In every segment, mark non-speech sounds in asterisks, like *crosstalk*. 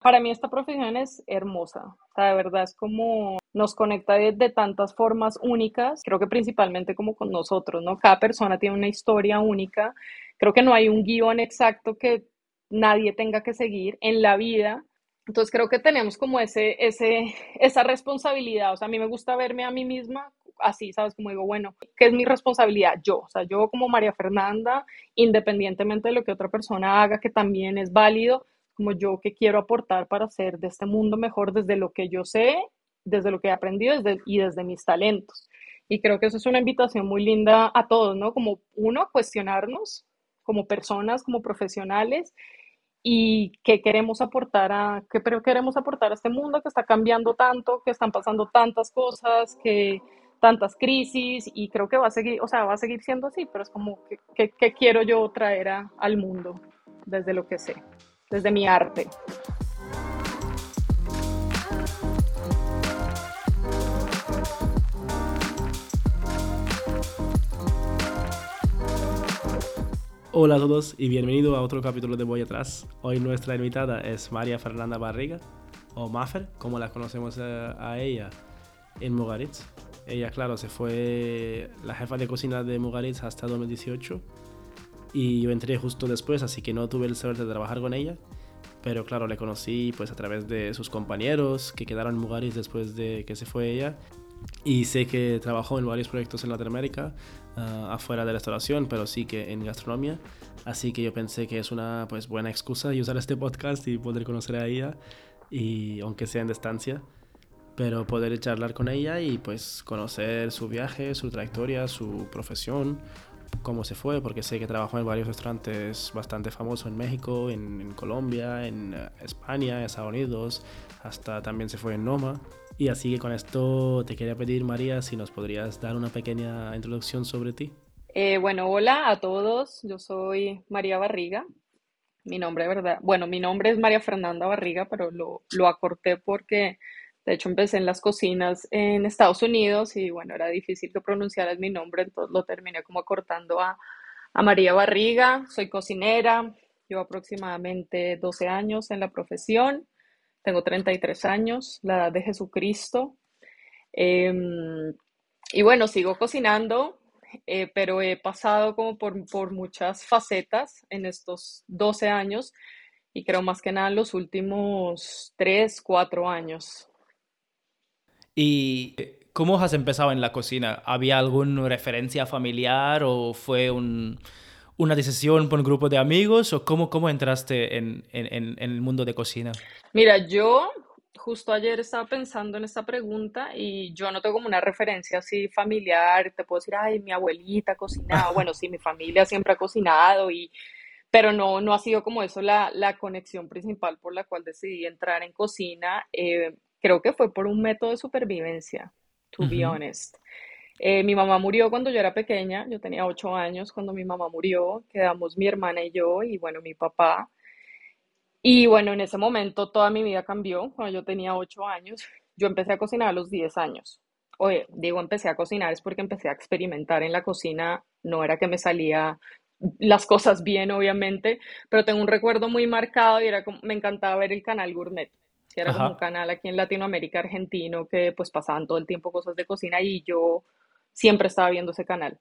Para mí esta profesión es hermosa, o sea, de verdad es como nos conecta de, de, tantas formas únicas, creo que principalmente como con nosotros, ¿no? Cada persona tiene una historia única, creo que no hay un guion exacto que nadie tenga que seguir en la vida, entonces creo que tenemos como ese, ese, esa responsabilidad, o sea, a mí me gusta verme a mí misma así, ¿sabes? Como digo, bueno, ¿qué es mi responsabilidad? Yo, o sea, yo como María Fernanda, independientemente de lo que otra persona haga, que también es válido, como yo que quiero aportar para hacer de este mundo mejor desde lo que yo sé, desde lo que he aprendido y desde mis talentos. Y creo que eso es una invitación muy linda a todos, ¿no? Como uno, cuestionarnos como personas, como profesionales y qué queremos aportar a qué queremos aportar a este mundo que está cambiando tanto, que están pasando tantas cosas, que tantas crisis y creo que va a seguir, o sea, va a seguir siendo así, pero es como que, quiero yo traer al mundo desde lo que sé, desde mi arte. Hola a todos y bienvenido a otro capítulo de Voy Atrás. Hoy nuestra invitada es María Fernanda Barriga, o Maffer, como la conocemos a, ella en Mugaritz. Ella, claro, se fue la jefa de cocina de Mugaritz hasta 2018 y yo entré justo después, así que no tuve el suerte de trabajar con ella. Pero claro, le conocí pues a través de sus compañeros que quedaron en Mugaritz después de que se fue ella y sé que trabajó en varios proyectos en Latinoamérica, uh, afuera de restauración, pero sí que en gastronomía. Así que yo pensé que es una pues, buena excusa y usar este podcast y poder conocer a ella, y, aunque sea en distancia, pero poder charlar con ella y pues conocer su viaje, su trayectoria, su profesión, cómo se fue, porque sé que trabajó en varios restaurantes bastante famosos en México, en, Colombia, en uh, España, en Estados Unidos, hasta también se fue en Noma. Y así que con esto te quería pedir, María, si nos podrías dar una pequeña introducción sobre ti. Eh, bueno, hola a todos. Yo soy María Barriga. Mi nombre, ¿verdad? Bueno, mi nombre es María Fernanda Barriga, pero lo acorté porque, de hecho, empecé en las cocinas en Estados Unidos y, bueno, era difícil que pronunciaras mi nombre, entonces lo terminé como acortando a, a María Barriga. Soy cocinera, llevo aproximadamente 12 años en la profesión. Tengo 33 años, la edad de Jesucristo. Em, y bueno, sigo cocinando, eh, pero he pasado como por, por, muchas facetas en estos 12 años y creo más que nada los últimos 3, 4 años. ¿Y cómo has empezado en la cocina? ¿Había alguna referencia familiar o fue un, una decisión por un grupo de amigos o cómo, cómo entraste en, en, en, el mundo de cocina? Mira, yo justo ayer estaba pensando en esta pregunta y yo no tengo como una referencia así familiar, te puedo decir, ay, mi abuelita cocinaba, *laughs* bueno, sí, mi familia siempre ha cocinado y pero no, no ha sido como eso la, la conexión principal por la cual decidí entrar en cocina. Eh, creo que fue por un método de supervivencia, to be honest. Eh, mi mamá murió cuando yo era pequeña, yo tenía ocho años cuando mi mamá murió, quedamos mi hermana y yo y bueno, mi papá. Y bueno, en ese momento toda mi vida cambió, cuando yo tenía ocho años, yo empecé a cocinar a los diez años. Oye, digo empecé a cocinar es porque empecé a experimentar en la cocina, no era que me salía las cosas bien, obviamente, pero tengo un recuerdo muy marcado y era como, me encantaba ver el canal Gourmet, que era como un canal aquí en Latinoamérica argentino que pues pasaban todo el tiempo cosas de cocina y yo siempre estaba viendo ese canal.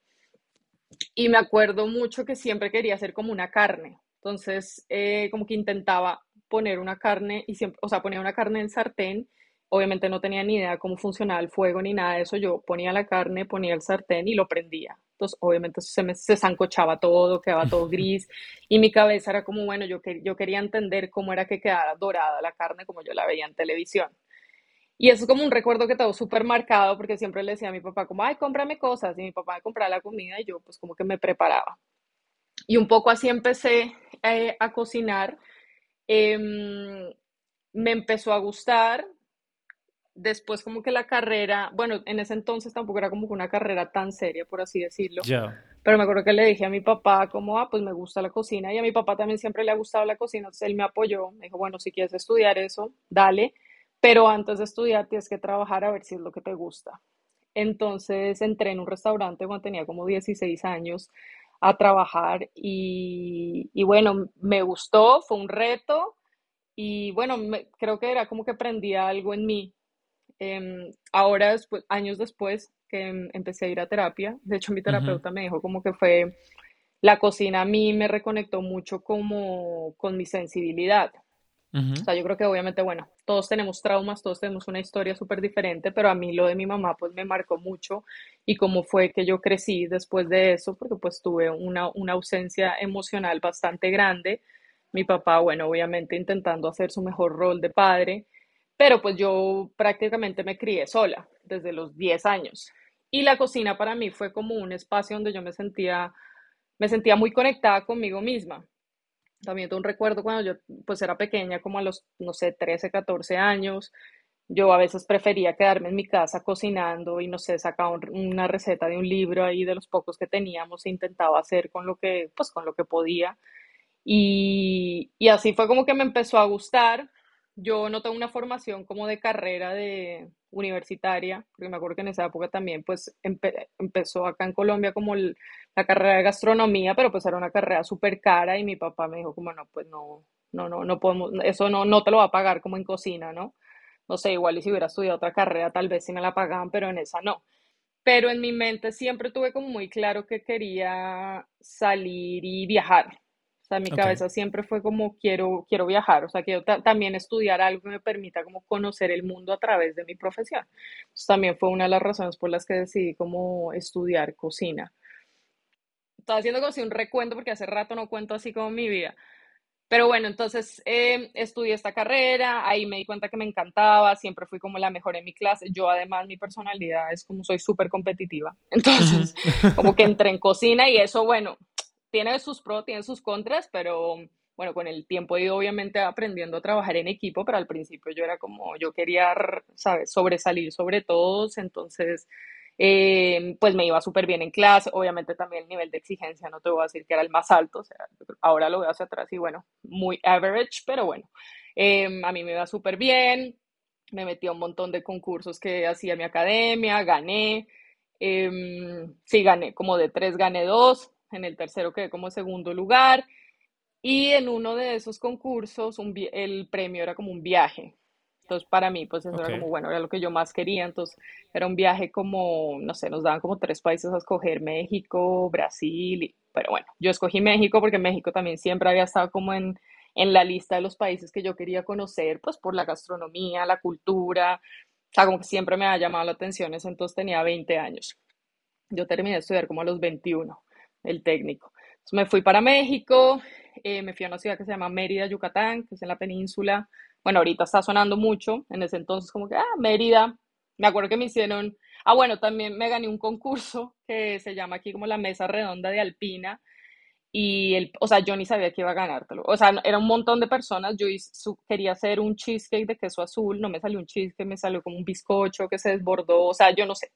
Y me acuerdo mucho que siempre quería hacer como una carne. Entonces, eh, como que intentaba poner una carne, y siempre, o sea, ponía una carne en sartén. Obviamente no tenía ni idea cómo funcionaba el fuego ni nada de eso. Yo ponía la carne, ponía el sartén y lo prendía. Entonces, obviamente se me se zancochaba todo, quedaba todo *laughs* gris. Y mi cabeza era como, bueno, yo, que, yo quería entender cómo era que quedara dorada la carne como yo la veía en televisión. Y eso es como un recuerdo que tengo súper marcado porque siempre le decía a mi papá como, ay, cómprame cosas. Y mi papá me compraba la comida y yo pues como que me preparaba. Y un poco así empecé eh, a cocinar. Em, me empezó a gustar. Después como que la carrera, bueno, en ese entonces tampoco era como una carrera tan seria, por así decirlo. Pero me acuerdo que le dije a mi papá como, ah, pues me gusta la cocina. Y a mi papá también siempre le ha gustado la cocina. Entonces él me apoyó. Me dijo, bueno, si quieres estudiar eso, dale pero antes de estudiar tienes que trabajar a ver si es lo que te gusta. Entonces entré en un restaurante cuando tenía como 16 años a trabajar y, bueno, me gustó, fue un reto y bueno, creo que era como que prendía algo en mí. Em, ahora, después, años después que em, empecé a ir a terapia, de hecho mi terapeuta me dijo como que fue, la cocina a mí me reconectó mucho como con mi sensibilidad. O sea, yo creo que obviamente, bueno, todos tenemos traumas, todos tenemos una historia súper diferente, pero a mí lo de mi mamá pues me marcó mucho y cómo fue que yo crecí después de eso, porque pues tuve una, una ausencia emocional bastante grande. Mi papá, bueno, obviamente intentando hacer su mejor rol de padre, pero pues yo prácticamente me crié sola desde los 10 años. Y la cocina para mí fue como un espacio donde yo me sentía, me sentía muy conectada conmigo misma. También tengo un recuerdo cuando yo pues era pequeña, como a los, no sé, 13, 14 años. Yo a veces prefería quedarme en mi casa cocinando y no sé, sacaba una receta de un libro ahí de los pocos que teníamos e intentaba hacer con lo que, pues con lo que podía. Y, y así fue como que me empezó a gustar. Yo no tengo una formación como de carrera de universitaria, porque me acuerdo que en esa época también pues empezó acá en Colombia como la carrera de gastronomía, pero pues era una carrera súper cara y mi papá me dijo como no, pues no, no, no, no podemos, eso no, no te lo va a pagar como en cocina, ¿no? No sé, igual y si hubiera estudiado otra carrera tal vez sí me la pagaban, pero en esa no. Pero en mi mente siempre tuve como muy claro que quería salir y viajar sea, mi cabeza siempre fue como quiero, quiero viajar, o sea, quiero también estudiar algo que me permita como conocer el mundo a través de mi profesión. Entonces, también fue una de las razones por las que decidí como estudiar cocina. Estaba haciendo como si un recuento porque hace rato no cuento así como mi vida. Pero bueno, entonces eh, estudié esta carrera, ahí me di cuenta que me encantaba, siempre fui como la mejor en mi clase. Yo además mi personalidad es como soy súper competitiva. *laughs* Entonces, como que entré en cocina y eso, bueno, tiene sus pros, tiene sus contras, pero bueno, con el tiempo he ido obviamente aprendiendo a trabajar en equipo, pero al principio yo era como, yo quería, ¿sabes?, sobresalir sobre todos, entonces, eh, pues me iba súper bien en clase, obviamente también el nivel de exigencia, no te voy a decir que era el más alto, o sea, ahora lo veo hacia atrás y bueno, muy average, pero bueno, em, a mí me iba súper bien, me metí a un montón de concursos que hacía mi academia, gané, em, sí, gané, como de tres gané dos, en el tercero quedé como segundo lugar. Y en uno de esos concursos el premio era como un viaje. Entonces para mí pues eso era como bueno, era lo que yo más quería, entonces era un viaje como, no sé, nos daban como tres países a escoger, México, Brasil, pero bueno, yo escogí México porque México también siempre había estado como en, en la lista de los países que yo quería conocer, pues por la gastronomía, la cultura, o sea, como que siempre me ha llamado la atención, entonces tenía 20 años. Yo terminé de estudiar como a los 21 el técnico. Me fui para México, eh, me fui a una ciudad que se llama Mérida, Yucatán, que es en la península. Bueno, ahorita está sonando mucho, en ese entonces como que, ah, Mérida. Me acuerdo que me hicieron, ah, bueno, también me gané un concurso que se llama aquí como la Mesa Redonda de Alpina. Y, el, o sea, yo ni sabía que iba a ganártelo. O sea, era un montón de personas. Yo quería hacer un cheesecake de queso azul, no me salió un cheesecake, me salió como un bizcocho que se desbordó. O sea, yo no sé.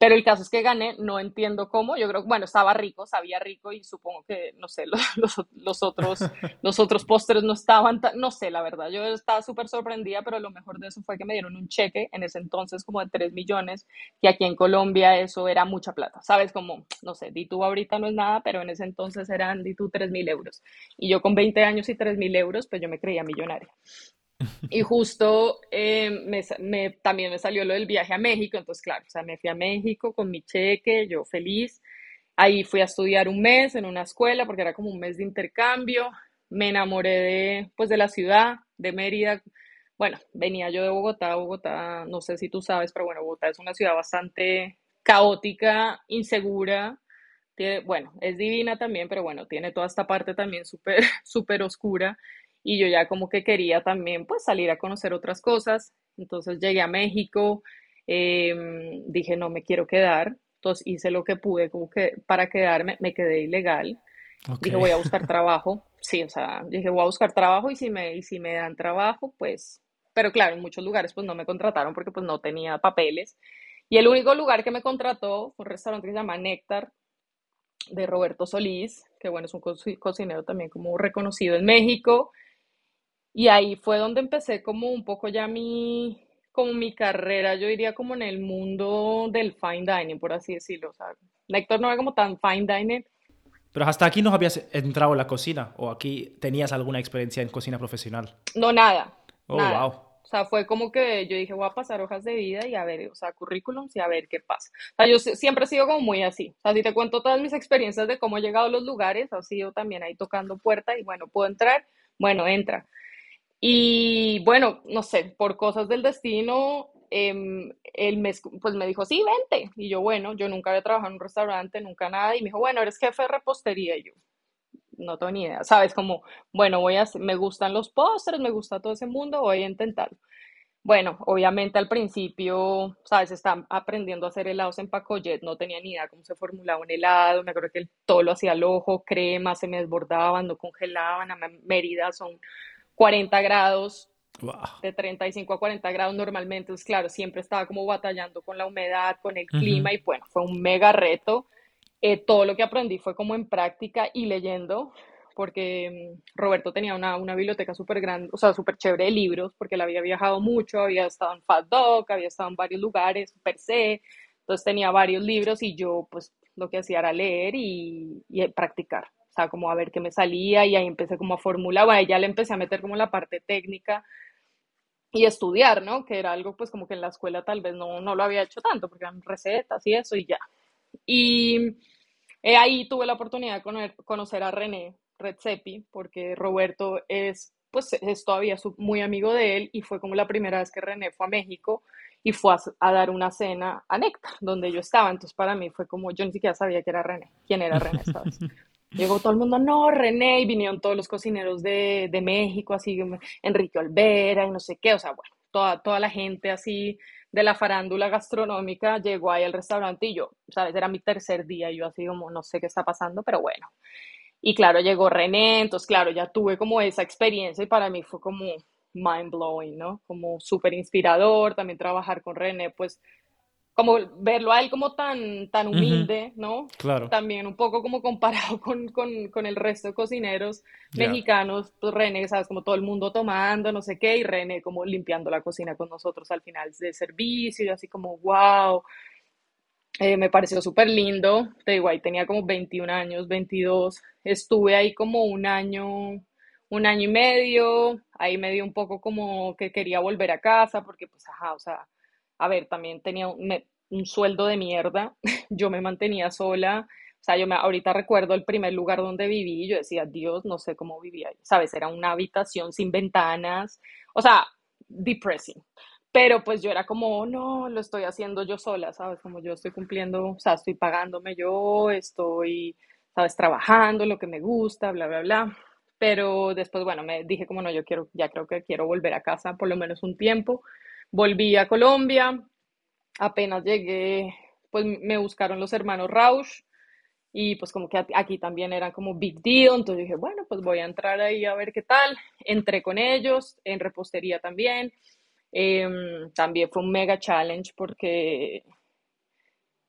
Pero el caso es que gané, no entiendo cómo, yo creo bueno, estaba rico, sabía rico y supongo que, no sé, *laughs* los, los, otros, *laughs* los otros postres no estaban, tan, no sé, la verdad, yo estaba súper sorprendida, pero lo mejor de eso fue que me dieron un cheque en ese entonces como de 3 millones, que aquí en Colombia eso era mucha plata, ¿sabes? Como, no sé, di tú ahorita no es nada, pero en ese entonces eran di tú 3 mil euros. Y yo con 20 años y 3 mil euros, pues yo me creía millonaria. Y justo eh, me, también me salió lo del viaje a México, entonces claro, o sea, me fui a México con mi cheque, yo feliz. Ahí fui a estudiar un mes en una escuela porque era como un mes de intercambio. Me enamoré de, pues, de la ciudad, de Mérida. Bueno, venía yo de Bogotá, Bogotá, no sé si tú sabes, pero bueno, Bogotá es una ciudad bastante caótica, insegura. Tiene, bueno, es divina también, pero bueno, tiene toda esta parte también súper, *laughs* súper oscura y yo ya como que quería también pues salir a conocer otras cosas. Entonces llegué a México, em, dije no me quiero quedar, entonces hice lo que pude como que para quedarme, me quedé ilegal. Dije voy a buscar trabajo, sí, o sea, dije voy a buscar trabajo y si me, y si me dan trabajo, pues, pero claro, en muchos lugares pues no me contrataron porque pues no tenía papeles. Y el único lugar que me contrató fue un restaurante que se llama Néctar, de Roberto Solís, que bueno, es un cocinero también como reconocido en México. Y ahí fue donde empecé como un poco ya mi, como mi carrera, yo diría como en el mundo del fine dining, por así decirlo. O sea, Néctor no era como tan fine dining, Pero hasta aquí no habías entrado en la cocina o aquí tenías alguna experiencia en cocina profesional. No, nada. Oh, nada. wow. O sea, fue como que yo dije, voy a pasar hojas de vida y a ver, o sea, currículums y a ver qué pasa. O sea, yo siempre he sido como muy así. O sea, si te cuento todas mis experiencias de cómo he llegado a los lugares, ha sido también ahí tocando puerta y bueno, ¿puedo entrar? Bueno, entra. Y bueno, no sé, por cosas del destino, em, él me, pues me dijo, sí, vente. Y yo, bueno, yo nunca había trabajado en un restaurante, nunca nada. Y me dijo, bueno, eres jefe de repostería. Y yo, no tengo ni idea, ¿sabes? Como, bueno, voy a, me gustan los postres, me gusta todo ese mundo, voy a intentarlo. Bueno, obviamente al principio, ¿sabes? Estaba aprendiendo a hacer helados en Pacojet, no tenía ni idea cómo se formulaba un helado, me acuerdo que todo lo hacía al ojo, crema, se me desbordaban, no congelaban, a Mérida son 40 grados, Wow. de 35 a 40 grados normalmente, entonces claro, siempre estaba como batallando con la humedad, con el clima y bueno, fue un mega reto. Eh, todo lo que aprendí fue como en práctica y leyendo, porque mm, Roberto tenía una, una biblioteca súper grande, o sea, súper chévere de libros, porque él había viajado mucho, había estado en Fat Dog, había estado en varios lugares, per se, entonces tenía varios libros y yo pues lo que hacía era leer y, y practicar, o sea, como a ver qué me salía y ahí empecé como a formular, bueno, ya le empecé a meter como la parte técnica y estudiar, ¿no? Que era algo pues como que en la escuela tal vez no, no lo había hecho tanto, porque eran recetas y eso y ya. Y eh, ahí tuve la oportunidad de conocer, a René Redzepi, porque Roberto es, pues, es todavía muy amigo de él y fue como la primera vez que René fue a México y fue a, dar una cena a Néctar, donde yo estaba. Entonces para mí fue como, yo ni siquiera sabía que era René, quién era René. *laughs* Llegó todo el mundo, no, René, y vinieron todos los cocineros de, de México, así, Enrique Olvera y no sé qué, o sea, bueno, toda, toda la gente así de la farándula gastronómica llegó ahí al restaurante y yo, ¿sabes? Era mi tercer día y yo así como, no sé qué está pasando, pero bueno. Y claro, llegó René, entonces claro, ya tuve como esa experiencia y para mí fue como mind blowing, ¿no? Como súper inspirador, también trabajar con René, pues como verlo a él como tan, tan humilde, ¿no? Claro. También un poco como comparado *laughs* con, con, con el resto de cocineros mexicanos, pues René, sabes, como todo el mundo tomando, no sé qué, y René como limpiando la cocina con nosotros al final de servicio, y así como, wow, eh, me pareció súper lindo, te digo, ahí tenía como 21 años, 22, estuve ahí como un año, un año y medio, ahí me dio un poco como que quería volver a casa, porque pues, ajá, o sea, a ver, también tenía un, sueldo de mierda, *laughs* yo me mantenía sola, o sea, yo ahorita recuerdo el primer lugar donde viví, yo decía, Dios, no sé cómo vivía ¿sabes? Era una habitación sin ventanas, o sea, depressing. Pero pues yo era como, "Oh, no, lo estoy haciendo yo sola, ¿sabes? Como yo estoy cumpliendo, o sea, estoy pagándome yo, estoy, ¿sabes? Trabajando, lo que me gusta, bla, bla, bla. Pero después, bueno, me dije como, no, yo quiero, ya creo que quiero volver a casa por lo menos un tiempo. Volví a Colombia, apenas llegué, pues me buscaron los hermanos Rausch y pues como que aquí también eran como big deal, entonces dije, bueno, pues voy a entrar ahí a ver qué tal. Entré con ellos, en repostería también. Em, también fue un mega challenge porque,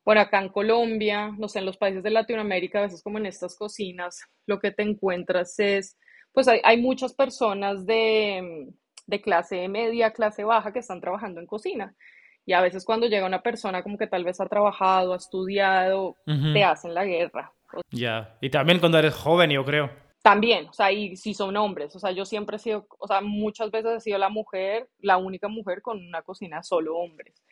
bueno, acá en Colombia, no sé, en los países de Latinoamérica, a veces como en estas cocinas, lo que te encuentras es, pues hay, hay muchas personas de, de clase media, clase baja que están trabajando en cocina. Y a veces cuando llega una persona como que tal vez ha trabajado, ha estudiado, te Ujú, hacen la guerra. Ya. Y también cuando eres joven, yo creo. También, o sea, y si son hombres, o sea, yo siempre he sido, o sea, muchas veces he sido la mujer, la única mujer con una cocina solo hombres.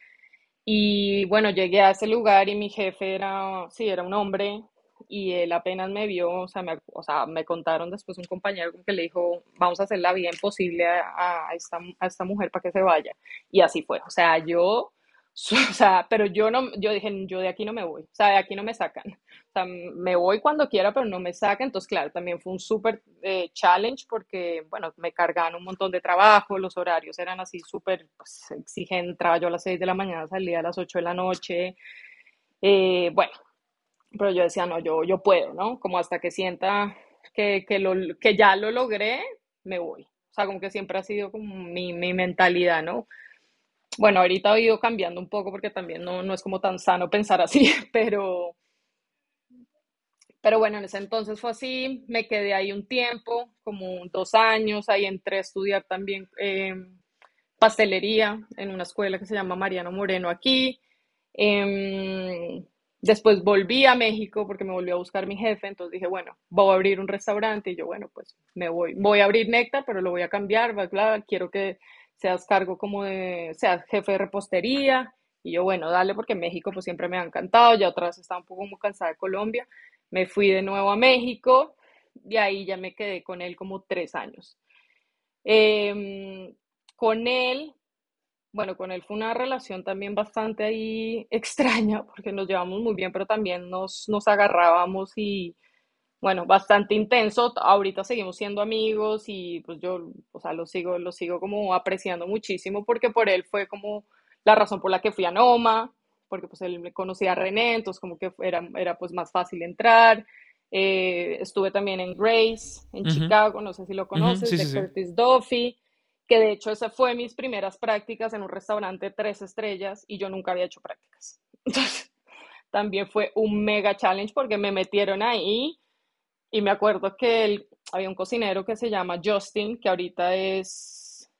Y bueno, llegué a ese lugar y mi jefe era, sí, era un hombre y él apenas me vio, o sea, me, o sea, me contaron después un compañero que le dijo, vamos a hacer la vida imposible a, a esta, a esta mujer para que se vaya. Y así fue, o sea, yo, *laughs* o sea, pero yo no, yo dije, yo de aquí no me voy, o sea, de aquí no me sacan. O sea, me voy cuando quiera, pero no me sacan. Entonces, claro, también fue un súper eh, challenge porque, bueno, me cargaban un montón de trabajo, los horarios eran así súper pues, exigentes. Entraba yo a las 6 de la mañana, salía a las 8 de la noche. Eh, bueno, pero yo decía, no, yo, yo puedo, ¿no? Como hasta que sienta que, que, lo, que ya lo logré, me voy. O sea, como que siempre ha sido como mi, mi mentalidad, ¿no? Bueno, ahorita he ido cambiando un poco porque también no, no es como tan sano pensar así, *laughs* pero, pero bueno, en ese entonces fue así, me quedé ahí un tiempo, como dos años, ahí entré a estudiar también eh, pastelería en una escuela que se llama Mariano Moreno aquí. Eh, Después volví a México porque me volvió a buscar mi jefe, entonces dije, bueno, voy a abrir un restaurante y yo, bueno, pues me voy, voy a abrir Néctar, pero lo voy a cambiar, ¿verdad? quiero que seas cargo como de, seas jefe de repostería. Y yo, bueno, dale, porque México pues siempre me ha encantado, ya otra vez estaba un poco muy cansada de Colombia. Me fui de nuevo a México y ahí ya me quedé con él como tres años. Em, con él bueno, con él fue una relación también bastante ahí *laughs* extraña, porque nos llevamos muy bien, pero también nos, nos agarrábamos y, bueno, bastante intenso. Ahorita seguimos siendo amigos y pues yo, o sea, lo sigo, lo sigo como apreciando muchísimo porque por él fue como la razón por la que fui a Noma, porque pues él me conocía a René, entonces como que era, era pues más fácil entrar. Eh, estuve también en Grace, en Chicago, no sé si lo conoces, de Curtis Duffy que de hecho esa fue mis primeras prácticas en un restaurante tres estrellas y yo nunca había hecho prácticas. *laughs* También fue un mega challenge porque me metieron ahí y me acuerdo que había un cocinero que se llama Justin, que ahorita es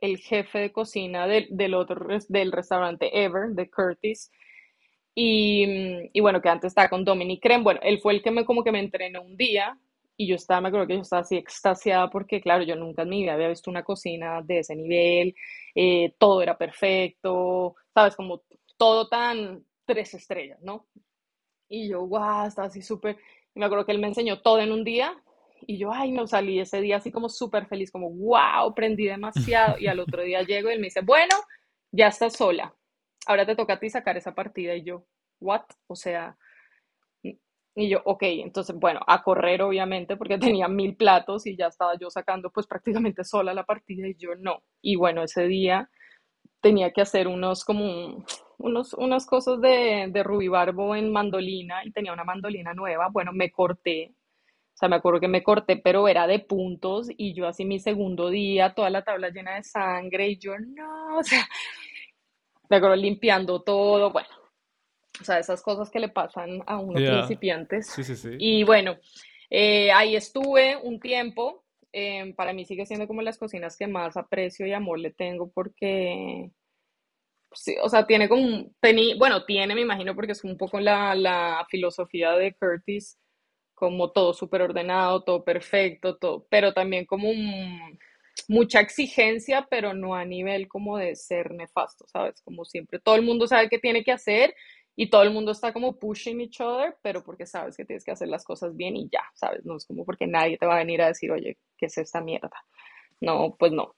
el jefe de cocina del otro del restaurante Ever, de Curtis. Y, y, bueno, que antes estaba con Dominic Creme. Bueno, él fue el que me como que me entrenó un día y yo estaba, me acuerdo que yo estaba así extasiada porque, claro, yo nunca en mi vida había visto una cocina de ese nivel, eh, todo era perfecto, ¿sabes? Como todo tan tres estrellas, ¿no? Y yo, guau, estaba así súper, me acuerdo que él me enseñó todo en un día, y yo, ay, no, salí ese día así como súper feliz, como, wow, aprendí demasiado, y al otro día llego y él me dice, bueno, ya estás sola, ahora te toca a ti sacar esa partida, y yo, what? O sea, y yo, ok, entonces, bueno, a correr obviamente porque *laughs* tenía mil platos y ya estaba yo sacando pues prácticamente sola la partida y yo no. Y bueno, ese día tenía que hacer unos como unos, unas cosas de, de rubibarbo en mandolina y tenía una mandolina nueva. Bueno, me corté, o sea, me acuerdo que me corté, pero era de puntos y yo así mi segundo día, toda la tabla llena de sangre y yo no, *laughs* o sea, me acuerdo limpiando todo, bueno, o sea, esas cosas que le pasan a unos principiantes. Sí, sí, sí. Y bueno, eh, ahí estuve un tiempo. Eh, para mí sigue siendo como las cocinas que más aprecio y amor le tengo porque, sí, o sea, tiene como, bueno, tiene, me imagino, porque es un poco la, la filosofía de Curtis, como todo súper ordenado, todo perfecto, todo, pero también como mucha exigencia, pero no a nivel como de ser nefasto, ¿sabes? Como siempre, todo el mundo sabe qué tiene que hacer y todo el mundo está como pushing each other, pero porque sabes que tienes que hacer las cosas bien y ya, ¿sabes? No es como porque nadie te va a venir a decir, oye, ¿qué es esta mierda? No, pues no.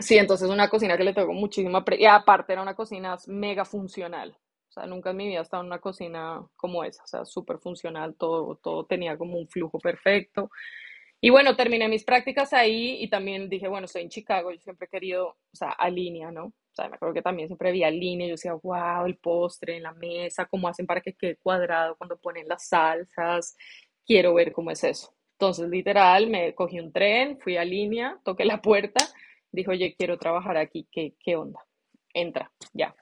Sí, entonces una cocina que le tengo muchísima... y aparte era una cocina mega funcional. O sea, nunca en mi vida he estado en una cocina como esa, o sea, súper funcional, todo, todo tenía como un flujo perfecto. Y bueno, terminé mis prácticas ahí y también dije, bueno, estoy en Chicago, yo siempre he querido, o sea, a línea, ¿no? Sea, me acuerdo que también siempre veía línea, yo decía, wow, el postre en la mesa, cómo hacen para que quede cuadrado cuando ponen las salsas, quiero ver cómo es eso. Entonces, literal, me cogí un tren, fui a línea, toqué la puerta, dijo, oye, quiero trabajar aquí, ¿qué, qué onda? Entra, ya.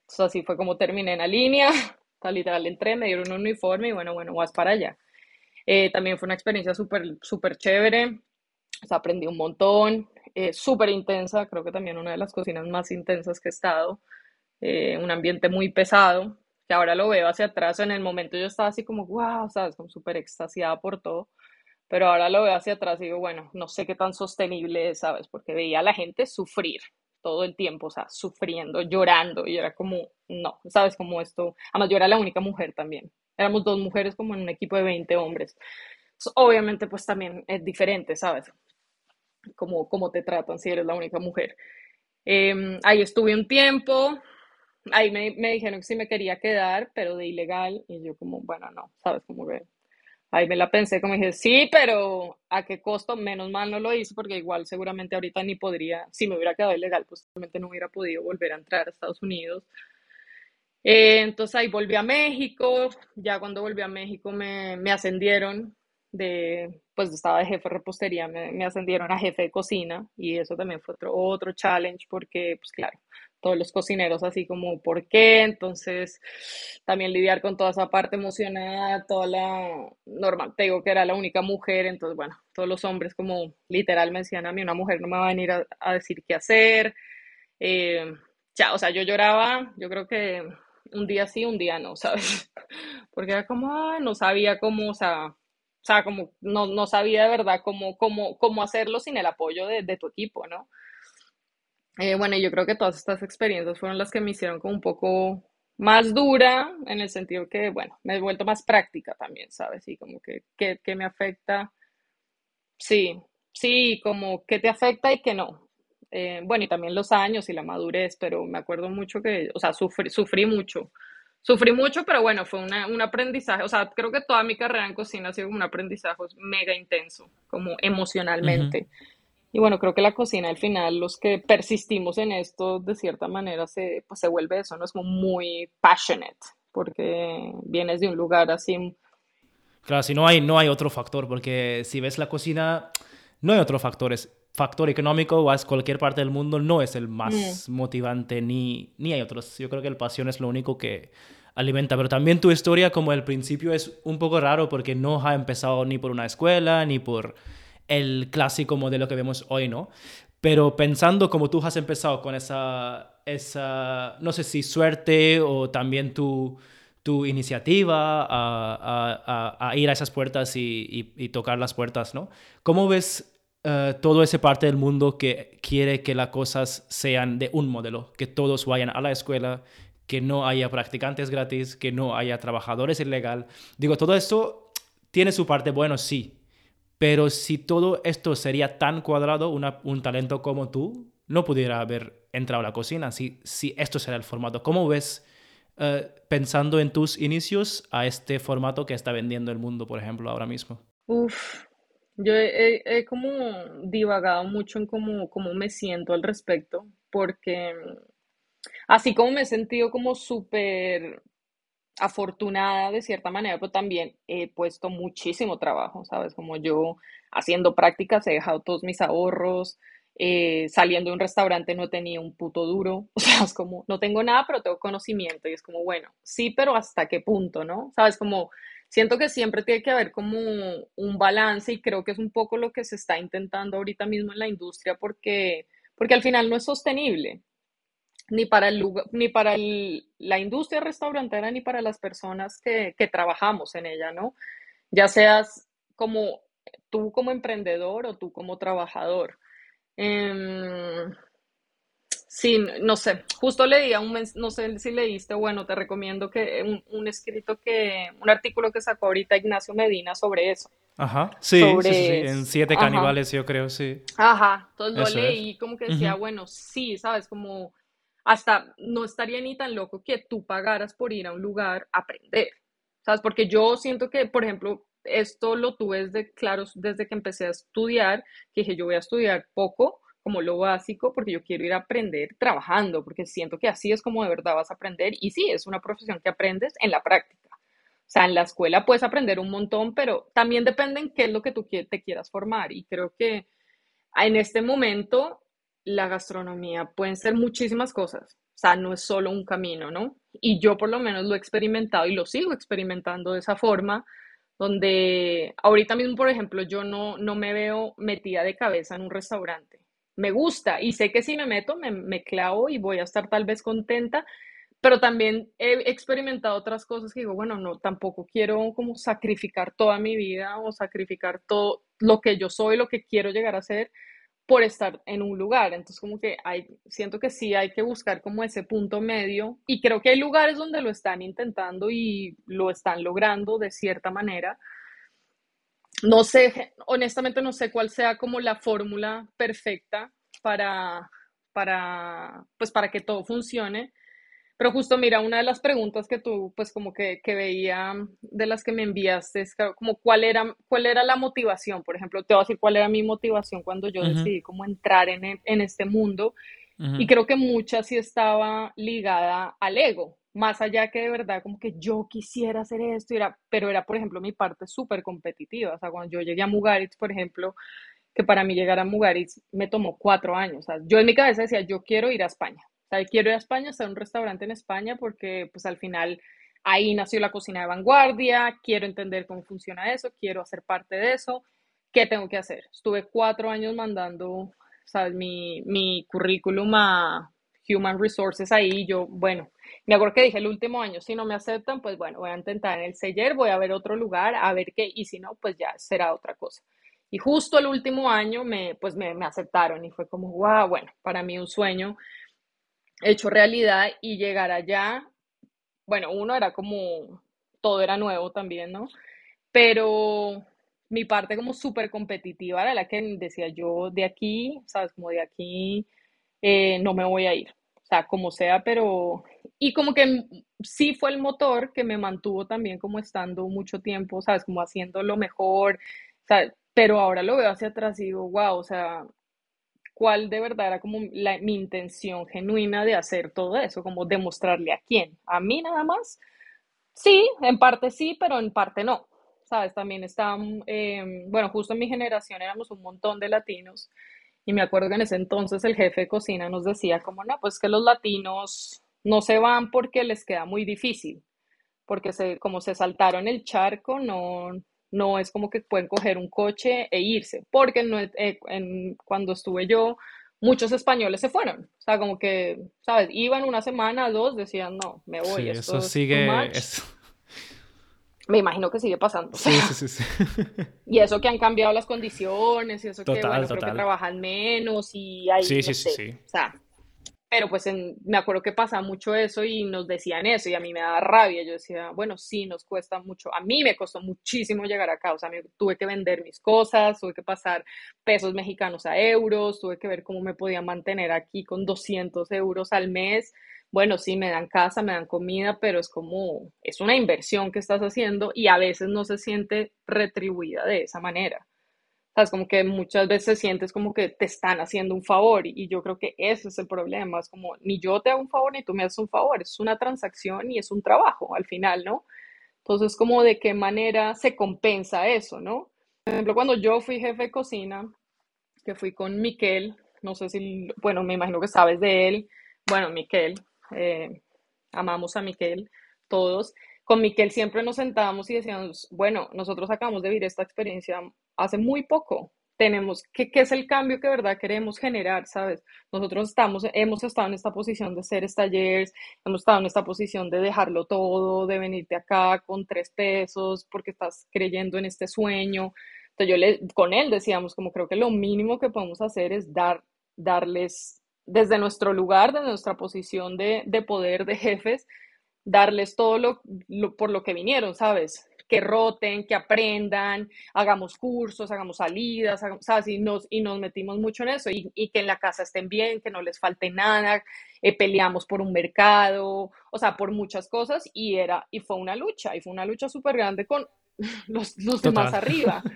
Entonces, así fue como terminé en la línea, *laughs* literal, entré, me dieron un uniforme y bueno, bueno, vas para allá. Eh, también fue una experiencia súper, súper chévere, o sea, aprendí un montón, eh, súper intensa, creo que también una de las cocinas más intensas que he estado, eh, un ambiente muy pesado, que ahora lo veo hacia atrás, en el momento yo estaba así como, wow, sabes, como súper extasiada por todo, pero ahora lo veo hacia atrás y digo, bueno, no sé qué tan sostenible es, ¿sabes? Porque veía a la gente sufrir todo el tiempo, o sea, sufriendo, llorando, y era como, no, ¿sabes? Como esto, además yo era la única mujer también, éramos dos mujeres como en un equipo de 20 hombres. obviamente, pues también es diferente, ¿sabes? Cómo, te tratan si eres la única mujer. Em, ahí estuve un tiempo, ahí me, me, dijeron que sí me quería quedar, pero de ilegal, y yo como, bueno, no, sabes, como que ahí me la pensé, como dije, sí, pero ¿a qué costo? Menos mal no lo hice, porque igual seguramente ahorita ni podría, si me hubiera quedado ilegal, pues no hubiera podido volver a entrar a Estados Unidos. Eh, entonces ahí volví a México, ya cuando volví a México me, me ascendieron de, pues estaba de jefe de repostería, me, ascendieron a jefe de cocina y eso también fue otro, otro challenge porque, pues claro, todos los cocineros así como, ¿por qué? Entonces, también lidiar con toda esa parte emocional, toda la, normal, te digo que era la única mujer, entonces, bueno, todos los hombres como literal me decían a mí, una mujer no me va a venir a, decir qué hacer. Eh, ya, o sea, yo lloraba, yo creo que un día sí, un día no, *laughs* ¿sabes? Porque era como, no sabía cómo, o sea, o sea, como no, no sabía de verdad cómo, cómo, cómo hacerlo sin el apoyo de, de tu equipo, ¿no? Eh, bueno, yo creo que todas estas experiencias fueron las que me hicieron como un poco más dura, en el sentido que, bueno, me he vuelto más práctica también, ¿sabes? Y como que, que, que me afecta, sí, sí, como que te afecta y que no. Eh, bueno, y también los años y la madurez, pero me acuerdo mucho que, o sea, sufrí, sufrí mucho. Sufrí mucho, pero bueno, fue una, un aprendizaje. O sea, creo que toda mi carrera en cocina ha sido un aprendizaje mega intenso, como emocionalmente. Y bueno, creo que la cocina al final, los que persistimos en esto, de cierta manera, se, pues, se vuelve eso, ¿no? Es como muy passionate, porque vienes de un lugar así. Claro, si no hay, no hay otro factor, porque si ves la cocina, no hay otro factor. Factor económico, vas a cualquier parte del mundo, no es el más mm. motivante, ni, ni hay otros. Yo creo que el pasión es lo único que alimenta. Pero también tu historia, como el principio, es un poco raro, porque no ha empezado ni por una escuela, ni por el clásico modelo que vemos hoy, ¿no? Pero pensando como tú has empezado con esa, esa no sé si suerte o también tu, tu iniciativa a, a, a, ir a esas puertas y, y, tocar las puertas, ¿no? ¿Cómo ves uh, todo ese parte del mundo que quiere que las cosas sean de un modelo, que todos vayan a la escuela, que no haya practicantes gratis, que no haya trabajadores ilegal? Digo, todo esto tiene su parte bueno, sí, pero si todo esto sería tan cuadrado, un talento como tú no pudiera haber entrado a la cocina si, si esto será el formato. ¿Cómo ves, eh, pensando en tus inicios, a este formato que está vendiendo el mundo, por ejemplo, ahora mismo? Uf, yo he, como divagado mucho en cómo, cómo me siento al respecto, porque así como me he sentido como súper afortunada de cierta manera, pero también he puesto muchísimo trabajo, ¿sabes? Como yo haciendo prácticas he dejado todos mis ahorros, eh, saliendo de un restaurante no tenía un puto duro, *laughs* o sea, es como, no tengo nada, pero tengo conocimiento y es como, bueno, sí, pero hasta qué punto, ¿no? ¿Sabes? Como, siento que siempre tiene que haber como un balance y creo que es un poco lo que se está intentando ahorita mismo en la industria porque, porque al final no es sostenible ni para, el, ni para la industria restaurantera ni para las personas que, trabajamos en ella, ¿no? Ya seas como tú como emprendedor o tú como trabajador. Em, sí, no sé, justo leía un, no sé si leíste, bueno, te recomiendo que un, escrito que, un artículo que sacó ahorita Ignacio Medina sobre eso. Ajá, sí, en Siete Caníbales yo creo, sí. Ajá, entonces lo leí como que decía, bueno, sí, sabes, como hasta no estaría ni tan loco que tú pagaras por ir a un lugar a aprender, ¿sabes? Porque yo siento que, por ejemplo, esto lo tuve desde, claro, desde que empecé a estudiar, que dije, yo voy a estudiar poco, como lo básico, porque yo quiero ir a aprender trabajando, porque siento que así es como de verdad vas a aprender. Y sí, es una profesión que aprendes en la práctica. O sea, en la escuela puedes aprender un montón, pero también depende en qué es lo que tú te quieras formar. Y creo que en este momento la gastronomía pueden ser muchísimas cosas, o sea, no es solo un camino, ¿no? Y yo por lo menos lo he experimentado y lo sigo experimentando de esa forma, donde ahorita mismo, por ejemplo, yo no, no me veo metida de cabeza en un restaurante. Me gusta y sé que si me meto me, me clavo y voy a estar tal vez contenta, pero también he experimentado otras cosas que digo, bueno, no, tampoco quiero como sacrificar toda mi vida o sacrificar todo lo que yo soy, lo que quiero llegar a ser por estar en un lugar. Entonces, como que hay, siento que sí hay que buscar como ese punto medio y creo que hay lugares donde lo están intentando y lo están logrando de cierta manera. No sé, honestamente no sé cuál sea como la fórmula perfecta para, para, pues para que todo funcione, pero justo mira, una de las preguntas que tú, pues como que, que veía de las que me enviaste es como cuál era, cuál era la motivación, por ejemplo, te voy a decir cuál era mi motivación cuando yo decidí como entrar en, en este mundo y creo que mucha sí estaba ligada al ego, más allá que de verdad como que yo quisiera hacer esto, era, pero era, por ejemplo, mi parte súper competitiva, o sea, cuando yo llegué a Mugaritz, por ejemplo, que para mí llegar a Mugaritz me tomó cuatro años, o sea, yo en mi cabeza decía, yo quiero ir a España, quiero ir a España, hacer un restaurante en España porque pues al final ahí nació la cocina de vanguardia, quiero entender cómo funciona eso, quiero hacer parte de eso, ¿qué tengo que hacer? Estuve cuatro años mandando, ¿sabes? Mi, mi currículum a Human Resources ahí. Yo, bueno, me acuerdo que dije el último año, si no me aceptan, pues bueno, voy a intentar en el Seller, voy a ver otro lugar, a ver qué, y si no, pues ya será otra cosa. Y justo el último año me, pues me, me aceptaron y fue como, wow, bueno, para mí un sueño hecho realidad y llegar allá, bueno, uno era como, todo era nuevo también, ¿no? Pero mi parte como súper competitiva era la que decía yo de aquí, ¿sabes? Como de aquí eh, no me voy a ir, o sea, como sea, pero... Y como que sí fue el motor que me mantuvo también como estando mucho tiempo, ¿sabes? Como haciendo lo mejor, ¿sabes? Pero ahora lo veo hacia atrás y digo, wow, o sea, cuál de verdad era como mi intención genuina de hacer todo eso, como demostrarle a quién, a mí nada más. Sí, en parte sí, pero en parte no. ¿Sabes? También está, em, bueno, justo en mi generación éramos un montón de latinos y me acuerdo que en ese entonces el jefe de cocina nos decía como, no, pues que los latinos no se van porque les queda muy difícil, porque se, como se saltaron el charco, no, no es como que pueden coger un coche e irse, porque no, eh, en, cuando estuve yo, muchos españoles se fueron. O sea, como que, ¿sabes? Iban una semana, dos, decían, no, me voy. Sí, eso sigue. Me imagino que sigue pasando. Sí, sí, sí, *laughs* Y eso que han cambiado las condiciones, y eso que, bueno, creo que trabajan menos y hay. Sí, sí, sí. O sea, pero pues me acuerdo que pasaba mucho eso y nos decían eso y a mí me daba rabia. Yo decía, bueno, sí, nos cuesta mucho. A mí me costó muchísimo llegar acá. O sea, me, tuve que vender mis cosas, tuve que pasar pesos mexicanos a euros, tuve que ver cómo me podía mantener aquí con 200 euros al mes. Bueno, sí, me dan casa, me dan comida, pero es como, es una inversión que estás haciendo y a veces no se siente retribuida de esa manera. ¿Sabes? Como que muchas veces sientes como que te están haciendo un favor y, yo creo que ese es el problema. Es como, ni yo te hago un favor ni tú me haces un favor. Es una transacción y es un trabajo al final, ¿no? Entonces, como de qué manera se compensa eso, ¿no? Por ejemplo, cuando yo fui jefe de cocina, que fui con Miquel, no sé si, bueno, me imagino que sabes de él. Bueno, Miquel, eh, amamos a Miquel, todos. Con Miquel siempre nos sentábamos y decíamos, bueno, nosotros acabamos de vivir esta experiencia hace muy poco. Tenemos, ¿qué, ¿qué, es el cambio que verdad queremos generar, sabes? Nosotros estamos, hemos estado en esta posición de ser talleres, hemos estado en esta posición de dejarlo todo, de venirte acá con tres pesos porque estás creyendo en este sueño. Entonces yo le, con él decíamos, como creo que lo mínimo que podemos hacer es dar, darles desde nuestro lugar, desde nuestra posición de, de poder de jefes, darles todo lo, por lo que vinieron, ¿sabes? que roten, que aprendan, hagamos cursos, hagamos salidas, ¿sabes? Y nos, y nos metimos mucho en eso y, que en la casa estén bien, que no les falte nada, eh, peleamos por un mercado, o sea, por muchas cosas y era, y fue una lucha, y fue una lucha súper grande con *laughs* los, los demás arriba. *laughs*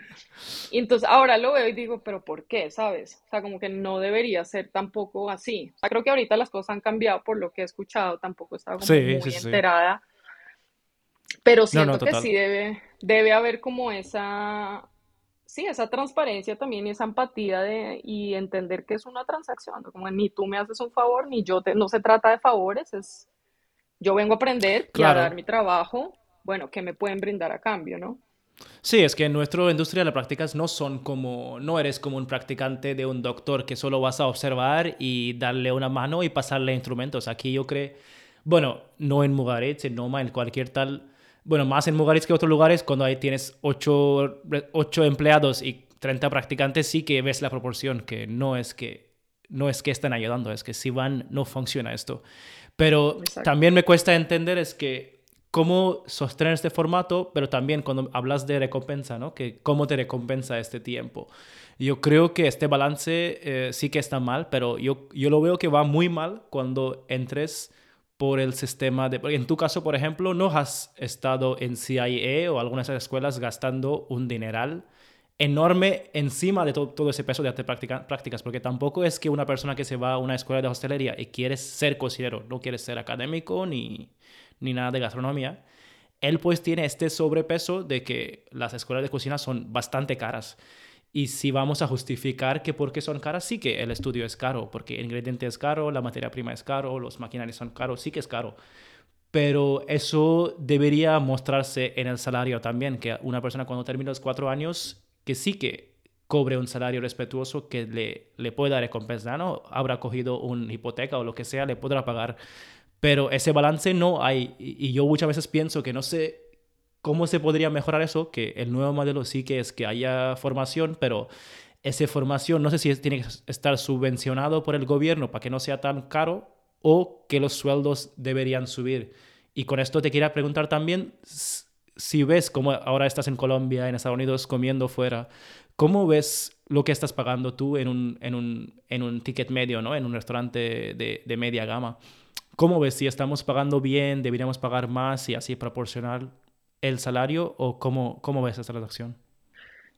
Y entonces ahora lo veo y digo, pero ¿por qué? ¿Sabes? O sea, como que no debería ser tampoco así. O sea, creo que ahorita las cosas han cambiado por lo que he escuchado, tampoco estaba muy enterada. Pero siento que sí debe, debe haber como esa, sí, esa transparencia también y esa empatía de, y entender que es una transacción, como ni tú me haces un favor, ni yo te, no se trata de favores, es yo vengo a aprender y a dar mi trabajo, bueno, que me pueden brindar a cambio, ¿no? Sí, es que en nuestra industria las prácticas no son como, no eres como un practicante de un doctor que solo vas a observar y darle una mano y pasarle instrumentos. Aquí yo creo, bueno, no en Mugaret, en Noma, en cualquier tal bueno, más en Mugaritz que otros lugares, cuando ahí tienes 8, empleados y 30 practicantes, sí que ves la proporción, que no es que, no es que estén ayudando, es que si van, no funciona esto. Pero también me cuesta entender es que cómo sostener este formato, pero también cuando hablas de recompensa, ¿no? Que cómo te recompensa este tiempo. Yo creo que este balance eh, sí que está mal, pero yo, yo lo veo que va muy mal cuando entres por el sistema de... En tu caso, por ejemplo, no has estado en CIA o algunas escuelas gastando un dineral enorme encima de todo, ese peso de hacer prácticas, porque tampoco es que una persona que se va a una escuela de hostelería y quiere ser cocinero, no quiere ser académico ni, ni nada de gastronomía, él pues tiene este sobrepeso de que las escuelas de cocina son bastante caras. Y si vamos a justificar que porque son caras, sí que el estudio es caro, porque el ingrediente es caro, la materia prima es caro, los maquinarios son caros, sí que es caro. Pero eso debería mostrarse en el salario también, que una persona cuando termina los cuatro años, que sí que cobre un salario respetuoso que le, le pueda recompensar, ¿no? Habrá cogido una hipoteca o lo que sea, le podrá pagar. Pero ese balance no hay. Y, yo muchas veces pienso que no sé cómo se podría mejorar eso, que el nuevo modelo sí que es que haya formación, pero esa formación no sé si tiene que estar subvencionado por el gobierno para que no sea tan caro o que los sueldos deberían subir. Y con esto te quería preguntar también si ves como ahora estás en Colombia, en Estados Unidos comiendo fuera, ¿Cómo ves lo que estás pagando tú en un, en un, en un ticket medio, ¿no? en un restaurante de, de, media gama? ¿Cómo ves si estamos pagando bien, deberíamos pagar más y así proporcionar el salario o cómo, cómo ves esta relación?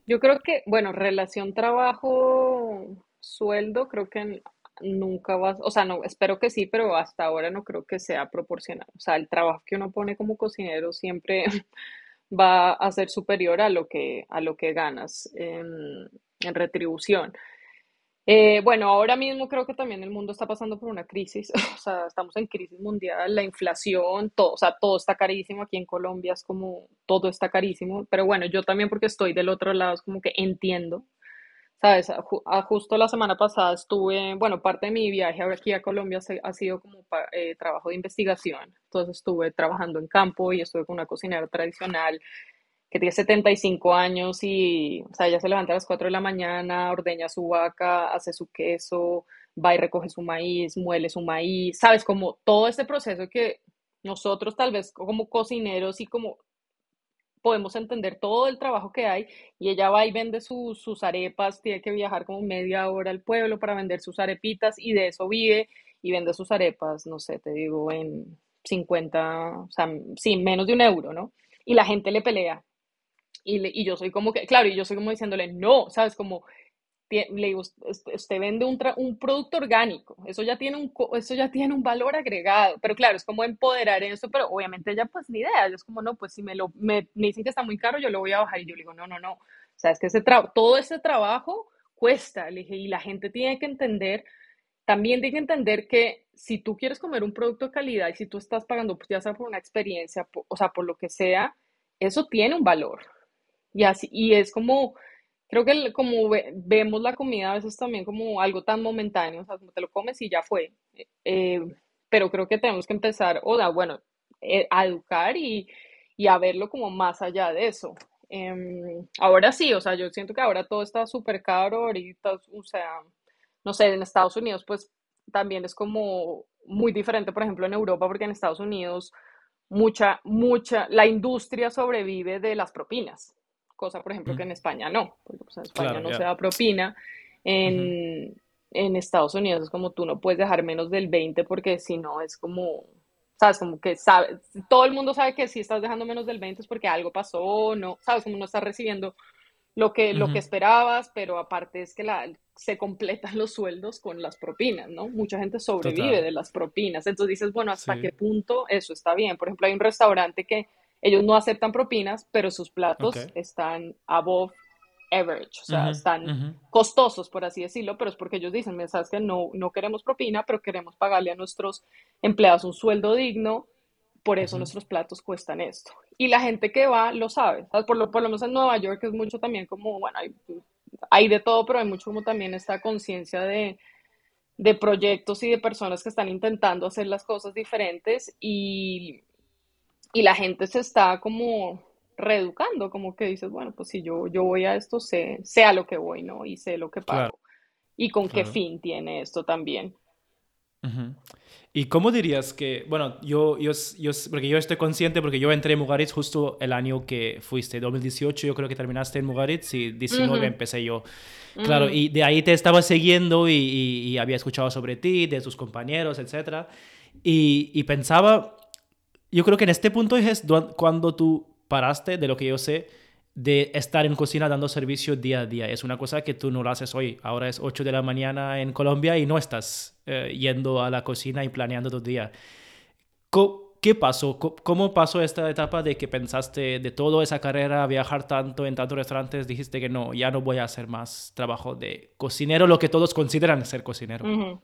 Yo creo que, bueno, relación trabajo-sueldo, creo que nunca va, o sea, no, espero que sí, pero hasta ahora no creo que sea proporcional. O sea, el trabajo que uno pone como cocinero siempre *laughs* va a ser superior a lo que, a lo que ganas en, retribución. Eh, bueno, ahora mismo creo que también el mundo está pasando por una crisis, *laughs* o sea, estamos en crisis mundial, la inflación, todo, o sea, todo está carísimo, aquí en Colombia es como, todo está carísimo, pero bueno, yo también porque estoy del otro lado, es como que entiendo Sabes, justo la semana pasada estuve, bueno, parte de mi viaje aquí a Colombia ha sido como eh, trabajo de investigación. Entonces estuve trabajando en campo y estuve con una cocinera tradicional que tiene 75 años y, o sea, ella se levanta a las 4 de la mañana, ordeña su vaca, hace su queso, va y recoge su maíz, muele su maíz, sabes, como todo este proceso que nosotros tal vez como cocineros y como podemos entender todo el trabajo que hay y ella va y vende sus arepas, tiene que viajar como media hora al pueblo para vender sus arepitas y de eso vive y vende sus arepas, no sé, te digo, en 50, o sea, sí, menos de un euro, ¿no? Y la gente le pelea. Y, y yo soy como que, claro, y yo soy como diciéndole, no, ¿sabes? Como le digo, usted vende un, un, producto orgánico, eso ya, tiene un, eso ya tiene un valor agregado, pero claro, es como empoderar eso, pero obviamente ella pues ni idea, es como, no, pues si me, lo, me, dicen que está muy caro, yo lo voy a bajar y yo le digo, no, no, no, o sea, es que ese todo ese trabajo cuesta, le dije, y la gente tiene que entender, también tiene que entender que si tú quieres comer un producto de calidad y si tú estás pagando, pues ya sea por una experiencia, o sea, por lo que sea, eso tiene un valor. Y así, y es como, Creo que como vemos la comida a veces también como algo tan momentáneo, o sea, como te lo comes y ya fue. Eh, pero creo que tenemos que empezar, o da, bueno, eh, a educar y, y, a verlo como más allá de eso. Em, ahora sí, o sea, yo siento que ahora todo está súper caro, ahorita, o sea, no sé, en Estados Unidos pues también es como muy diferente, por ejemplo, en Europa, porque en Estados Unidos mucha, mucha, la industria sobrevive de las propinas cosa, por ejemplo, que en España no, porque pues, en España no se da propina. En, en, Estados Unidos es como tú no puedes dejar menos del 20 porque si no es como, sabes, como que sabe, todo el mundo sabe que si estás dejando menos del 20 es porque algo pasó, no, sabes, como no estás recibiendo lo que, lo que esperabas, pero aparte es que la, se completan los sueldos con las propinas, ¿no? Mucha gente sobrevive de las propinas, entonces dices, bueno, ¿hasta qué punto eso está bien? Por ejemplo, hay un restaurante que ellos no aceptan propinas, pero sus platos están above average, o sea, están costosos, por así decirlo, pero es porque ellos dicen, sabes que no, no queremos propina, pero queremos pagarle a nuestros empleados un sueldo digno, por eso nuestros platos cuestan esto. Y la gente que va lo sabe, Por, lo, por lo menos en Nueva York es mucho también como, bueno, hay, hay de todo, pero hay mucho como también esta conciencia de, de proyectos y de personas que están intentando hacer las cosas diferentes y y la gente se está como reeducando, como que dices, bueno, pues si yo, yo voy a esto, sé, sé a lo que voy, ¿no? Y sé lo que pago. Y con qué fin tiene esto también. ¿Y cómo dirías que, bueno, yo, yo, yo, porque yo estoy consciente, porque yo entré en Mugaritz justo el año que fuiste, 2018 yo creo que terminaste en Mugaritz y 19 empecé yo. Claro, y de ahí te estaba siguiendo y, y, había escuchado sobre ti, de tus compañeros, etc. Y, y pensaba, yo creo que en este punto es cuando tú paraste, de lo que yo sé, de estar en cocina dando servicio día a día. Es una cosa que tú no lo haces hoy. Ahora es 8 de la mañana en Colombia y no estás eh, yendo a la cocina y planeando tu día. ¿Qué pasó? ¿Cómo pasó esta etapa de que pensaste de toda esa carrera, viajar tanto en tantos restaurantes, dijiste que no, ya no voy a hacer más trabajo de cocinero, lo que todos consideran ser cocinero?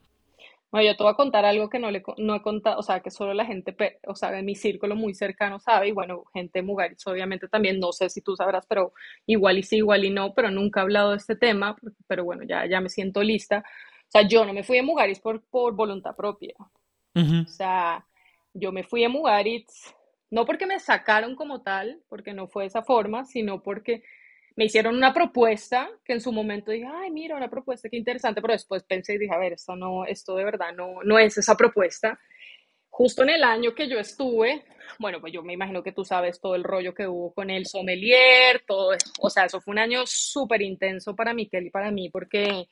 Bueno, yo te voy a contar algo que no le no he contado, o sea, que solo la gente, o sea, en mi círculo muy cercano sabe, y bueno, gente de Mugaritz obviamente también, no sé si tú sabrás, pero igual y sí, igual y no, pero nunca he hablado de este tema, pero bueno, ya, ya me siento lista. O sea, yo no me fui a Mugaritz por, por voluntad propia. O sea, yo me fui a Mugaritz, no porque me sacaron como tal, porque no fue de esa forma, sino porque me hicieron una propuesta que en su momento dije, ay, mira, una propuesta, qué interesante, pero después pensé y dije, a ver, esto no, esto de verdad no, no es esa propuesta. Justo en el año que yo estuve, bueno, pues yo me imagino que tú sabes todo el rollo que hubo con el sommelier, todo, o sea, eso fue un año súper intenso para Miquel y para mí, porque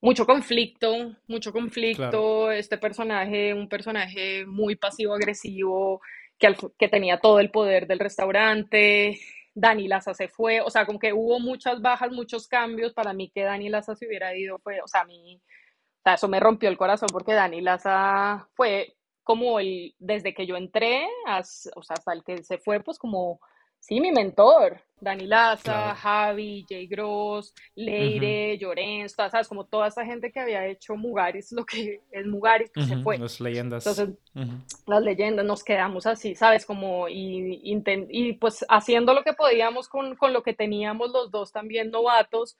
mucho conflicto, mucho conflicto, este personaje, un personaje muy pasivo-agresivo, que, que tenía todo el poder del restaurante, Dani Laza se fue, o sea, como que hubo muchas bajas, muchos cambios. Para mí que Dani Laza se hubiera ido fue, o sea, a mí, eso me rompió el corazón porque Dani Laza fue como el, desde que yo entré, o sea, hasta el que se fue, pues como Sí, mi mentor, Dani Laza, Javi, Jay Gross, Leire, uh ¿sabes? Como toda esa gente que había hecho Mugaris, lo que *laughs* es Mugaris, que se fue. Las leyendas. Entonces, las leyendas, nos quedamos así, ¿sabes? Como, y, y pues haciendo lo que podíamos con, con lo que teníamos los dos también novatos,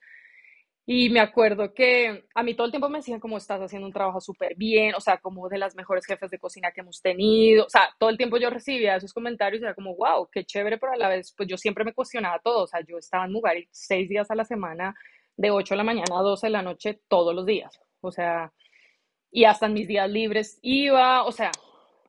y me acuerdo que a mí todo el tiempo me decían como estás haciendo un trabajo súper bien, o sea, como de las mejores jefes de cocina que hemos tenido, o sea, todo el tiempo yo recibía esos comentarios y era como, wow, qué chévere, pero a la vez, pues yo siempre me cuestionaba todo, o sea, yo estaba en Mugaritz seis días a la semana, de 8 de la mañana a 12 de la noche, todos los días, o sea, y hasta en mis días libres iba, o sea,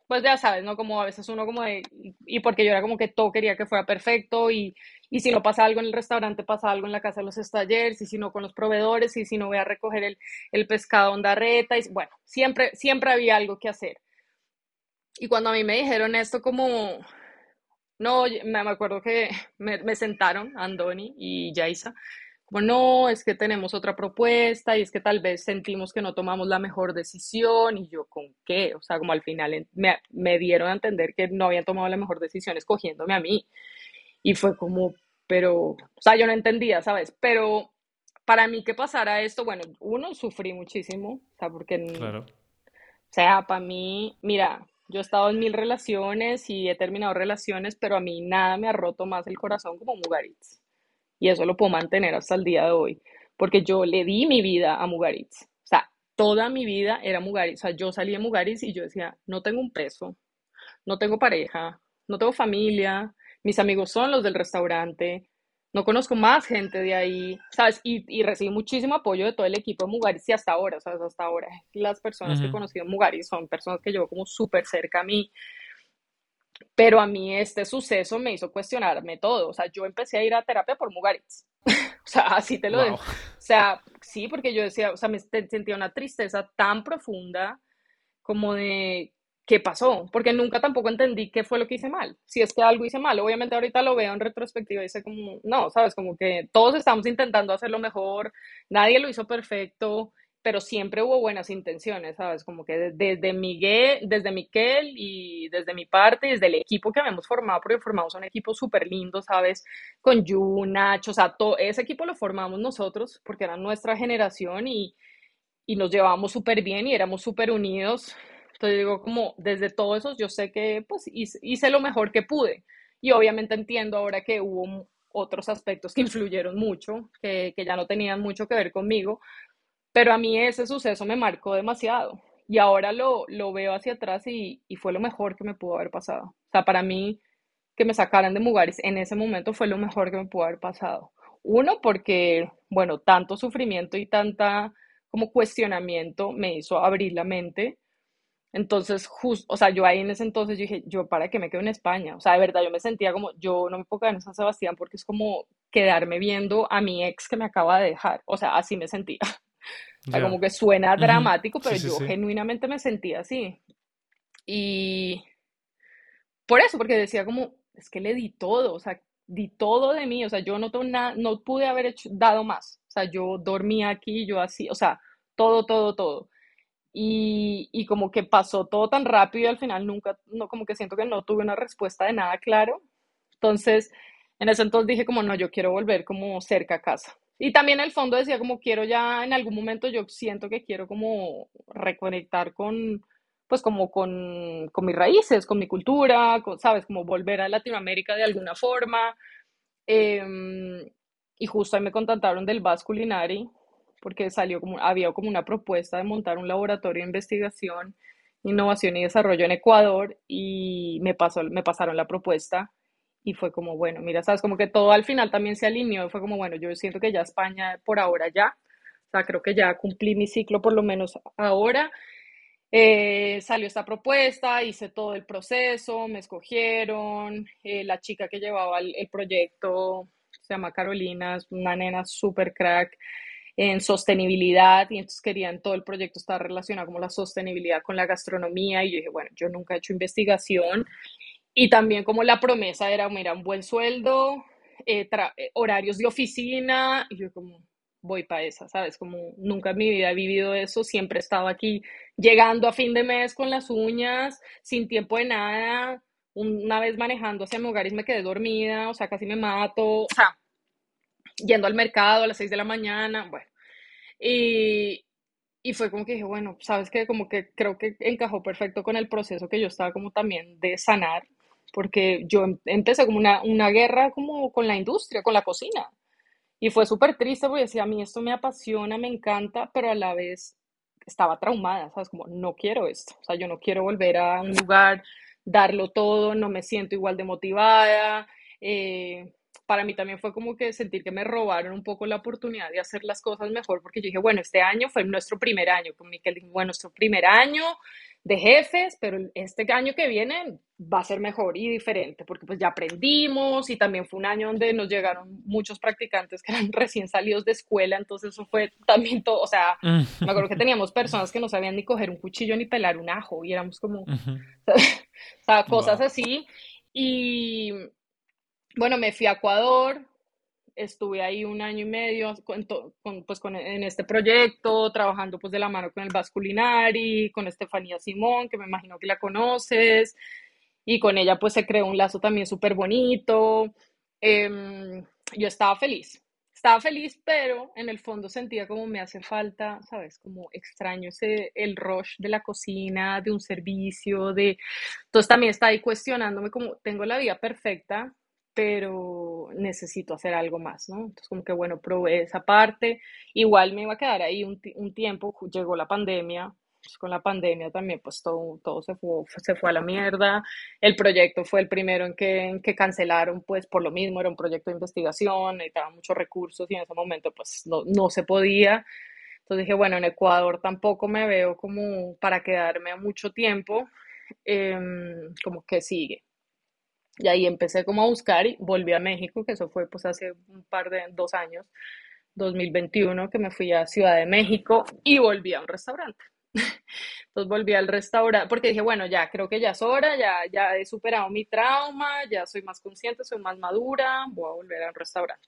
pues ya sabes, ¿no? Como a veces uno como de, y porque yo era como que todo quería que fuera perfecto y, y si no pasa algo en el restaurante, pasa algo en la casa de los estallers y si no con los proveedores y si no voy a recoger el, el pescado en reta y bueno, siempre, siempre había algo que hacer. Y cuando a mí me dijeron esto como, no, me acuerdo que me, sentaron Andoni y Yaisa como no, es que tenemos otra propuesta y es que tal vez sentimos que no tomamos la mejor decisión y yo con qué, o sea, como al final me, me dieron a entender que no habían tomado la mejor decisión escogiéndome a mí y fue como, pero, o sea, yo no entendía, ¿sabes? Pero para mí que pasara esto, bueno, uno, sufrí muchísimo, o sea, porque, claro. o sea, para mí, mira, yo he estado en mil relaciones y he terminado relaciones, pero a mí nada me ha roto más el corazón como Mugaritz y eso lo puedo mantener hasta el día de hoy, porque yo le di mi vida a Mugaritz. O sea, toda mi vida era Mugaritz. O sea, yo salí de Mugaritz y yo decía, no tengo un peso, no tengo pareja, no tengo familia, mis amigos son los del restaurante, no conozco más gente de ahí, ¿sabes? Y, y recibí muchísimo apoyo de todo el equipo de Mugaritz y hasta ahora, ¿sabes? Hasta ahora las personas que he conocido en Mugaritz son personas que llevo como súper cerca a mí pero a mí este suceso me hizo cuestionarme todo. O sea, yo empecé a ir a terapia por Mugaritz. *laughs* o sea, así te lo digo. O sea, sí, porque yo decía, o sea, me sentía una tristeza tan profunda como de qué pasó, porque nunca tampoco entendí qué fue lo que hice mal. Si es que algo hice mal, obviamente ahorita lo veo en retrospectiva y dice como, no, sabes, como que todos estamos intentando hacerlo mejor, nadie lo hizo perfecto, pero siempre hubo buenas intenciones, ¿sabes? Como que desde Miguel, desde Miquel y desde mi parte, desde el equipo que habíamos formado, porque formamos un equipo súper lindo, ¿sabes? Con Yu, Nacho, o sea, todo ese equipo lo formamos nosotros porque era nuestra generación y, y nos llevábamos súper bien y éramos súper unidos. Entonces digo, como desde todo eso yo sé que pues hice, lo mejor que pude y obviamente entiendo ahora que hubo otros aspectos que influyeron mucho, que, que ya no tenían mucho que ver conmigo, pero a mí ese suceso me marcó demasiado y ahora lo, lo veo hacia atrás y, y, fue lo mejor que me pudo haber pasado. O sea, para mí que me sacaran de Mugaris en ese momento fue lo mejor que me pudo haber pasado. Uno, porque, bueno, tanto sufrimiento y tanta como cuestionamiento me hizo abrir la mente. Entonces, justo, o sea, yo ahí en ese entonces yo dije, yo para qué me quedo en España. O sea, de verdad, yo me sentía como, yo no me puedo quedar en San Sebastián porque es como quedarme viendo a mi ex que me acaba de dejar. O sea, así me sentía. *laughs* O sea, como que suena dramático, pero yo genuinamente me sentía así. Y por eso, porque decía como, es que le di todo, o sea, di todo de mí, o sea, yo no, nada, no pude haber hecho, dado más. O sea, yo dormía aquí, yo así, o sea, todo, todo, todo. Y, y, como que pasó todo tan rápido y al final nunca, no, como que siento que no tuve una respuesta de nada claro. Entonces, en ese entonces dije como, no, yo quiero volver como cerca a casa y también en el fondo decía como quiero ya en algún momento yo siento que quiero como reconectar con, pues como con, con mis raíces, con mi cultura, sabes, como volver a Latinoamérica de alguna forma. Em, y justo ahí me contactaron del Basque Culinary, porque salió como, había como una propuesta de montar un laboratorio de investigación, innovación y desarrollo en Ecuador, y me, pasó, me pasaron la propuesta y fue como, bueno, mira, sabes, como que todo al final también se alineó, fue como, bueno, yo siento que ya España por ahora ya, o sea, creo que ya cumplí mi ciclo por lo menos ahora. Eh, salió esta propuesta, hice todo el proceso, me escogieron, eh, la chica que llevaba el, proyecto se llama Carolina, es una nena súper crack en sostenibilidad y entonces querían todo el proyecto estar relacionado como la sostenibilidad con la gastronomía y yo dije, bueno, yo nunca he hecho investigación y también como la promesa era, mira, un buen sueldo, eh, eh, horarios de oficina, y yo como voy para esa, ¿sabes? Como nunca en mi vida he vivido eso, siempre he estado aquí llegando a fin de mes con las uñas, sin tiempo de nada, una vez manejando hacia mi hogar y me quedé dormida, o sea, casi me mato, o sea, yendo al mercado a las 6 de la mañana, bueno. Y, y fue como que dije, bueno, sabes que como que creo que encajó perfecto con el proceso que yo estaba como también de sanar, porque yo em, empecé como una, una guerra como con la industria, con la cocina. Y fue súper triste porque decía, a mí esto me apasiona, me encanta, pero a la vez estaba traumada, ¿sabes? Como, no quiero esto. O sea, yo no quiero volver a un lugar, darlo todo, no me siento igual de motivada. Eh, para mí también fue como que sentir que me robaron un poco la oportunidad de hacer las cosas mejor, porque yo dije, bueno, este año fue nuestro primer año, con Miquel dije, bueno, nuestro primer año, de jefes, pero este año que viene va a ser mejor y diferente, porque pues ya aprendimos y también fue un año donde nos llegaron muchos practicantes que eran *laughs* recién salidos de escuela, entonces eso fue también todo, o sea, me acuerdo que teníamos personas que no sabían ni coger un cuchillo ni pelar un ajo y éramos como, *laughs* o sea, cosas así. Y bueno, me fui a Ecuador, estuve ahí un año y medio con, pues con, en este proyecto, trabajando pues de la mano con el Vasculinari, con Estefanía Simón, que me imagino que la conoces, y con ella pues se creó un lazo también súper bonito. Em, yo estaba feliz, estaba feliz, pero en el fondo sentía como me hace falta, ¿sabes? Como extraño ese, el rush de la cocina, de un servicio, de... Entonces también está ahí cuestionándome como tengo la vida perfecta, pero necesito hacer algo más, ¿no? Entonces, como que bueno, probé esa parte. Igual me iba a quedar ahí un, un tiempo, llegó la pandemia, pues con la pandemia también, pues todo, todo se, fue, se fue a la mierda. El proyecto fue el primero en que, que cancelaron, pues por lo mismo, era un proyecto de investigación, necesitaba muchos recursos y en ese momento, pues no, no se podía. Entonces dije, bueno, en Ecuador tampoco me veo como para quedarme mucho tiempo, em, como que sigue. Y ahí empecé como a buscar y volví a México, que eso fue pues hace un par de, dos años, 2021, que me fui a Ciudad de México y volví a un restaurante. *laughs* Entonces volví al restaurante, porque dije, bueno, ya creo que ya es hora, ya, ya he superado mi trauma, ya soy más consciente, soy más madura, voy a volver al restaurante.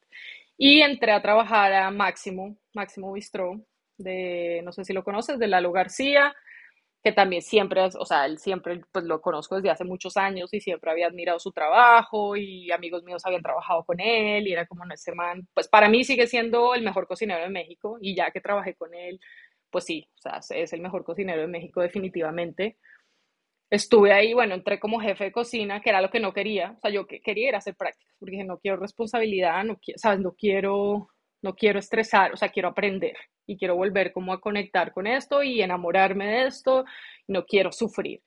Y entré a trabajar a Máximo, Máximo Bistro, de, no sé si lo conoces, de Lalo García que también siempre, o sea, él siempre, pues lo conozco desde hace muchos años y siempre había admirado su trabajo y amigos míos habían trabajado con él y era como, no, ese man, pues para mí sigue siendo el mejor cocinero de México y ya que trabajé con él, pues sí, o sea, es el mejor cocinero de México definitivamente. Estuve ahí, bueno, entré como jefe de cocina, que era lo que no quería, o sea, yo quería ir a hacer prácticas, porque no quiero responsabilidad, no quiero, ¿sabes? No quiero, no quiero estresar, o sea, quiero aprender y quiero volver como a conectar con esto y enamorarme de esto, no quiero sufrir.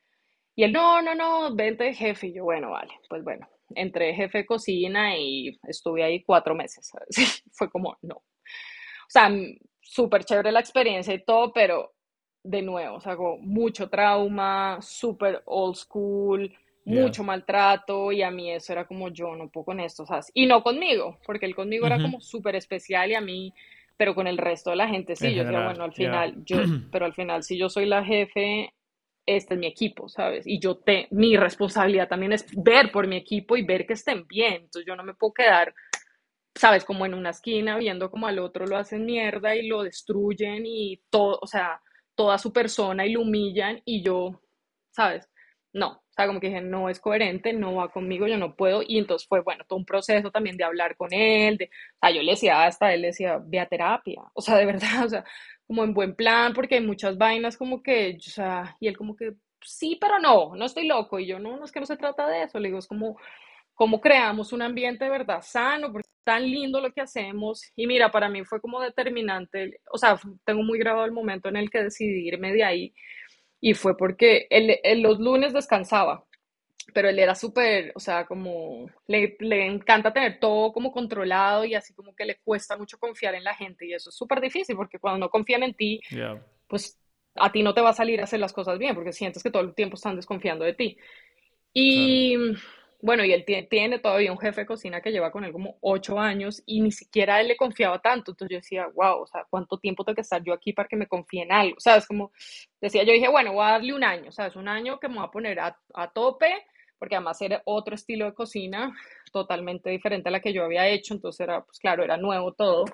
Y él, no, no, no, vente jefe. Y yo, bueno, vale, pues bueno, entré jefe de cocina y estuve ahí cuatro meses. *laughs* Fue como, no. O sea, súper chévere la experiencia y todo, pero de nuevo, o sea, mucho trauma, súper old school, mucho maltrato y a mí eso era como yo no puedo con esto, ¿sabes? Y no conmigo, porque él conmigo era como súper especial y a mí pero con el resto de la gente sí, yo decía, bueno, al final, yo, *clears throat* pero al final, si yo soy la jefe, este es mi equipo, ¿sabes? Y yo te, mi responsabilidad también es ver por mi equipo y ver que estén bien, entonces yo no me puedo quedar, ¿sabes? Como en una esquina viendo como al otro lo hacen mierda y lo destruyen y todo, o sea, toda su persona y lo humillan y yo, ¿sabes? No, o sea, como que dije, no es coherente, no va conmigo, yo no puedo, y entonces fue, bueno, todo un proceso también de hablar con él, de, o sea, yo le decía, hasta él le decía, ve a terapia, *laughs* o sea, de verdad, o sea, como en buen plan, porque hay muchas vainas como que, o sea, y él como que, sí, pero no, no estoy loco, y yo, no, no es que no se trata de eso, le digo, es como, cómo creamos un ambiente de verdad sano, porque es tan lindo lo que hacemos. Y mira, para mí fue como determinante, o sea, tengo muy grabado el momento en el que decidí irme de ahí, y fue porque él, los lunes descansaba, pero él era súper, o sea, como le, le, encanta tener todo como controlado y así como que le cuesta mucho confiar en la gente y eso es súper difícil porque cuando no confían en ti, pues a ti no te va a salir a hacer las cosas bien porque sientes que todo el tiempo están desconfiando de ti. Y bueno, y él tiene, todavía un jefe de cocina que lleva con él como ocho años y ni siquiera él le confiaba tanto. Entonces yo decía, wow, o sea, ¿cuánto tiempo tengo que estar yo aquí para que me confíe en algo? O sea, es como, decía, yo dije, bueno, voy a darle un año, o sea, es un año que me voy a poner a, a tope, porque además era otro estilo de cocina totalmente diferente a la que yo había hecho, entonces era, pues claro, era nuevo todo.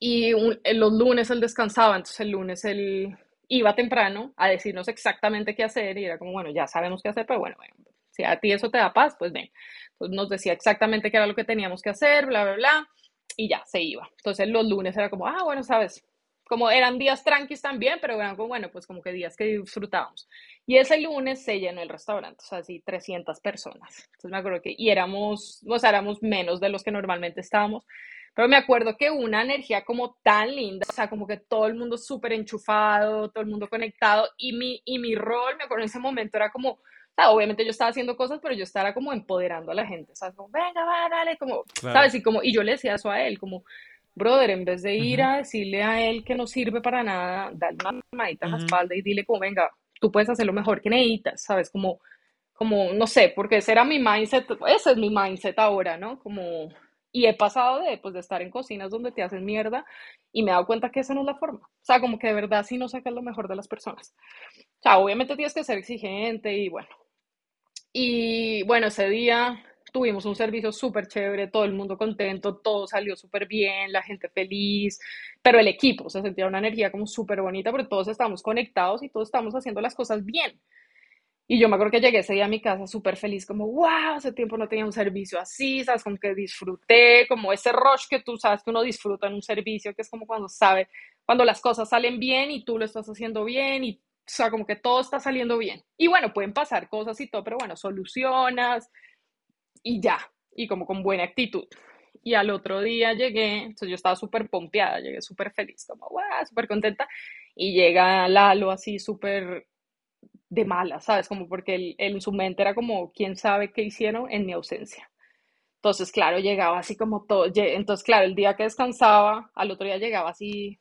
Y los lunes él descansaba, entonces el lunes él iba temprano a decirnos exactamente qué hacer y era como, bueno, ya sabemos qué hacer, pero bueno, bueno si a ti eso te da paz, pues ven. Entonces nos decía exactamente qué era lo que teníamos que hacer, bla, bla, bla, y ya, se iba. Entonces los lunes era como, ah, bueno, sabes, como eran días tranquis también, pero eran como, bueno, pues como que días que disfrutábamos. Y ese lunes se llenó el restaurante, o sea, así 300 personas. Entonces me acuerdo que, y éramos, o sea, éramos menos de los que normalmente estábamos, pero me acuerdo que una energía como tan linda, o sea, como que todo el mundo súper enchufado, todo el mundo conectado, y mi, y mi rol, me acuerdo en ese momento, era como obviamente yo estaba haciendo cosas, pero yo estaba como empoderando a la gente, ¿sabes? Como, venga, va, dale, como, ¿sabes? Y, como, y yo le decía eso a él, como, brother, en vez de ir a decirle a él que no sirve para nada, dale una mamadita en la espalda y dile como, venga, tú puedes hacer lo mejor que necesitas, ¿sabes? Como, como, no sé, porque ese era mi mindset, ese es mi mindset ahora, ¿no? Como, y he pasado de, pues, de estar en cocinas donde te hacen mierda y me he dado cuenta que esa no es la forma. O sea, como que de verdad sí no sacas lo mejor de las personas. O sea, obviamente tienes que ser exigente y bueno, y bueno, ese día tuvimos un servicio súper chévere, todo el mundo contento, todo salió súper bien, la gente feliz, pero el equipo, se sentía una energía como súper bonita, porque todos estamos conectados y todos estamos haciendo las cosas bien. Y yo me acuerdo que llegué ese día a mi casa súper feliz, como, wow, hace tiempo no tenía un servicio así, sabes, como que disfruté, como ese rush que tú sabes que uno disfruta en un servicio, que es como cuando sabe, cuando las cosas salen bien y tú lo estás haciendo bien y o sea, como que todo está saliendo bien. Y bueno, pueden pasar cosas y todo, pero bueno, solucionas y ya, y como con buena actitud. Y al otro día llegué, entonces yo estaba súper pompeada, llegué súper feliz, como, wow, súper contenta. Y llega Lalo así súper de mala, ¿sabes? Como porque él, en su mente era como, ¿quién sabe qué hicieron en mi ausencia? Entonces, claro, llegaba así como todo. Entonces, claro, el día que descansaba, al otro día llegaba así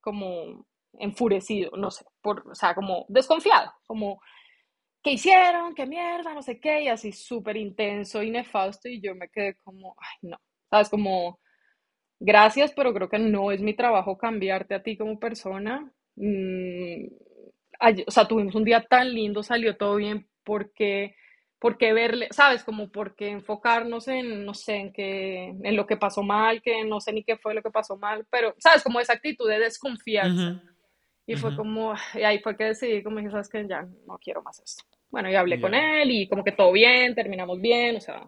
como enfurecido, no sé, por, o sea, como desconfiado, como, ¿qué hicieron? ¿Qué mierda? No sé qué, y así súper intenso y nefasto, y yo me quedé como, ay, no, sabes, como, gracias, pero creo que no es mi trabajo cambiarte a ti como persona. Mm, o sea, tuvimos un día tan lindo, salió todo bien, porque porque verle, sabes, como porque enfocarnos en, no sé, en que, en lo que pasó mal, que no sé ni qué fue lo que pasó mal, pero, sabes, como esa actitud de desconfianza. Y fue como, y ahí fue que decidí, como dije, sabes que ya no quiero más esto. Bueno, y hablé con él y como que todo bien, terminamos bien, o sea,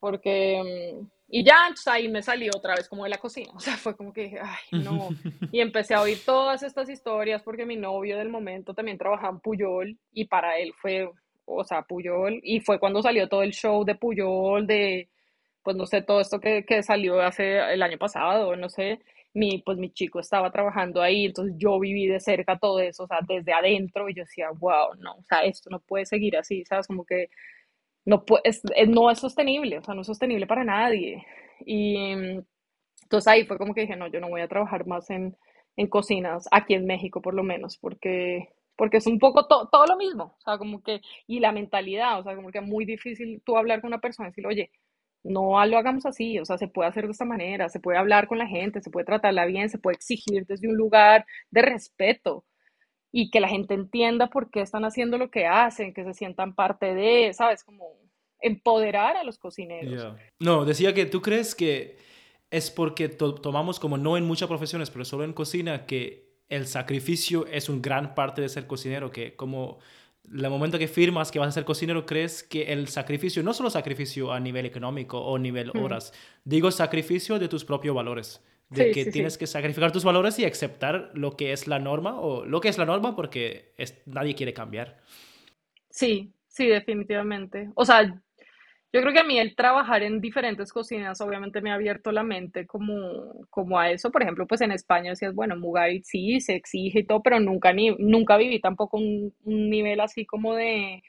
porque, y ya, entonces ahí me salí otra vez como de la cocina, o sea, fue como que dije, ay, no, *laughs* y empecé a oír todas estas historias porque mi novio del momento también trabajaba en Puyol y para él fue, o sea, Puyol, y fue cuando salió todo el show de Puyol, de, pues no sé, todo esto que, que salió hace el año pasado, no sé, mi, pues mi chico estaba trabajando ahí, entonces yo viví de cerca todo eso, o sea, desde adentro, y yo decía, wow, no, o sea, esto no puede seguir así, ¿sabes? Como que no, es, no es sostenible, o sea, no es sostenible para nadie. Y entonces ahí fue como que dije, no, yo no voy a trabajar más en, en cocinas, aquí en México por lo menos, porque, porque es un poco todo lo mismo, o sea, como que, y la mentalidad, o sea, como que es muy difícil tú hablar con una persona y decirle, oye, no lo hagamos así, o sea, se puede hacer de esta manera, se puede hablar con la gente, se puede tratarla bien, se puede exigir desde un lugar de respeto y que la gente entienda por qué están haciendo lo que hacen, que se sientan parte de, ¿sabes? Como empoderar a los cocineros. No, decía que tú crees que es porque tomamos como no en muchas profesiones, pero solo en cocina, que el sacrificio es un gran parte de ser cocinero, que como el momento que firmas que vas a ser cocinero, crees que el sacrificio, no solo sacrificio a nivel económico o nivel mm. horas, digo sacrificio de tus propios valores. De que tienes que sacrificar tus valores y aceptar lo que es la norma o lo que es la norma porque es, nadie quiere cambiar. Sí, sí, definitivamente. O sea, yo creo que a mí el trabajar en diferentes cocinas obviamente me ha abierto la mente como, como a eso. Por ejemplo, pues en España decías, bueno, Mugarit sí, se exige y todo, pero nunca, ni, nunca viví tampoco un, nivel así como de,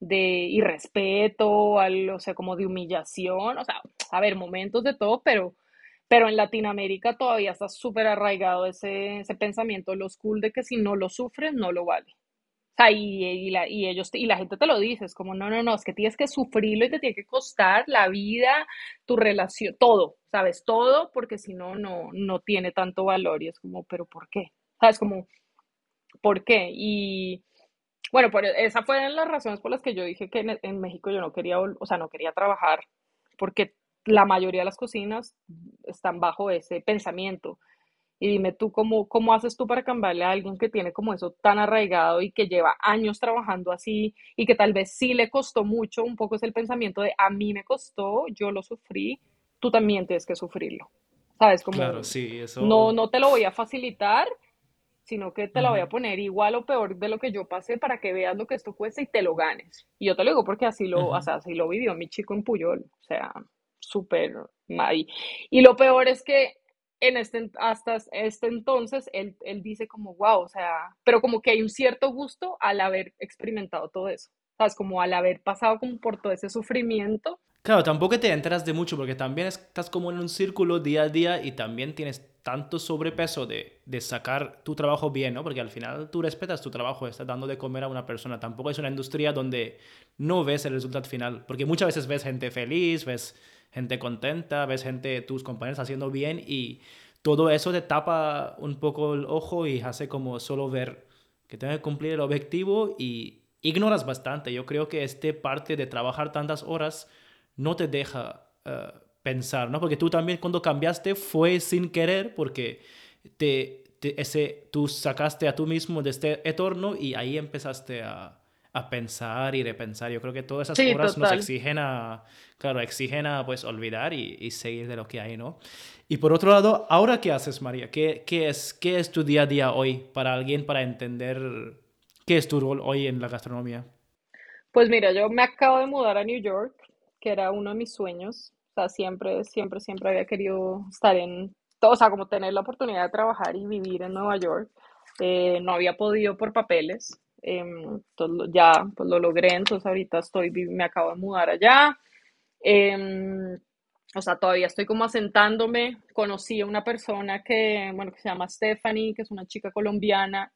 de irrespeto, al, o sea, como de humillación. O sea, a ver, momentos de todo, pero, pero en Latinoamérica todavía está súper arraigado ese, ese pensamiento, los cool de que si no lo sufres, no lo vale y, la, y, ellos, y la gente te lo dice, es como, no, no, no, es que tienes que sufrirlo y te tiene que costar la vida, tu relación, todo, ¿sabes? Todo, porque si no, no, no tiene tanto valor y es como, pero ¿por qué? ¿Sabes? Como, ¿por qué? Y bueno, por, esa fue las razones por las que yo dije que en, en México yo no quería, o sea, no quería trabajar, porque la mayoría de las cocinas están bajo ese pensamiento y dime tú cómo, cómo haces tú para cambiarle a alguien que tiene como eso tan arraigado y que lleva años trabajando así y que tal vez sí le costó mucho, un poco es el pensamiento de a mí me costó, yo lo sufrí, tú también tienes que sufrirlo. ¿Sabes? Como claro, sí, eso... no, no te lo voy a facilitar, sino que te la voy a poner igual o peor de lo que yo pasé para que veas lo que esto cuesta y te lo ganes. Y yo te lo digo porque así lo, o sea, así lo vivió mi chico en Puyol, o sea, súper mal. Y lo peor es que en este, hasta este entonces, él, él dice como, wow, o sea, pero como que hay un cierto gusto al haber experimentado todo eso, ¿sabes? Como al haber pasado como por todo ese sufrimiento. Claro, tampoco te enteras de mucho porque también estás como en un círculo día a día y también tienes tanto sobrepeso de, de sacar tu trabajo bien, ¿no? Porque al final tú respetas tu trabajo, estás dando de comer a una persona. Tampoco es una industria donde no ves el resultado final, porque muchas veces ves gente feliz, ves gente contenta, ves gente, tus compañeros haciendo bien y todo eso te tapa un poco el ojo y hace como solo ver que tienes que cumplir el objetivo y ignoras bastante. Yo creo que este parte de trabajar tantas horas no te deja eh, pensar, ¿no? Porque tú también cuando cambiaste fue sin querer porque te, ese, tú sacaste a tú mismo de este entorno y ahí empezaste a, a pensar y repensar. Yo creo que todas esas horas nos exigen a, claro, exigen a pues olvidar y, y, seguir de lo que hay, ¿no? Y por otro lado, ¿ahora qué haces, María? ¿Qué, qué, es, ¿Qué es tu día a día hoy para alguien para entender qué es tu rol hoy en la gastronomía? Pues mira, yo me acabo de mudar a New York, que era uno de mis sueños. O sea, siempre, siempre, siempre había querido estar en, o sea, como tener la oportunidad de trabajar y vivir en Nueva York. Eh, no había podido por papeles, Em, ya pues lo logré, entonces ahorita estoy, me acabo de mudar allá. Em, o sea, todavía estoy como asentándome. Conocí a una persona que, bueno, que se llama Stephanie, que es una chica colombiana,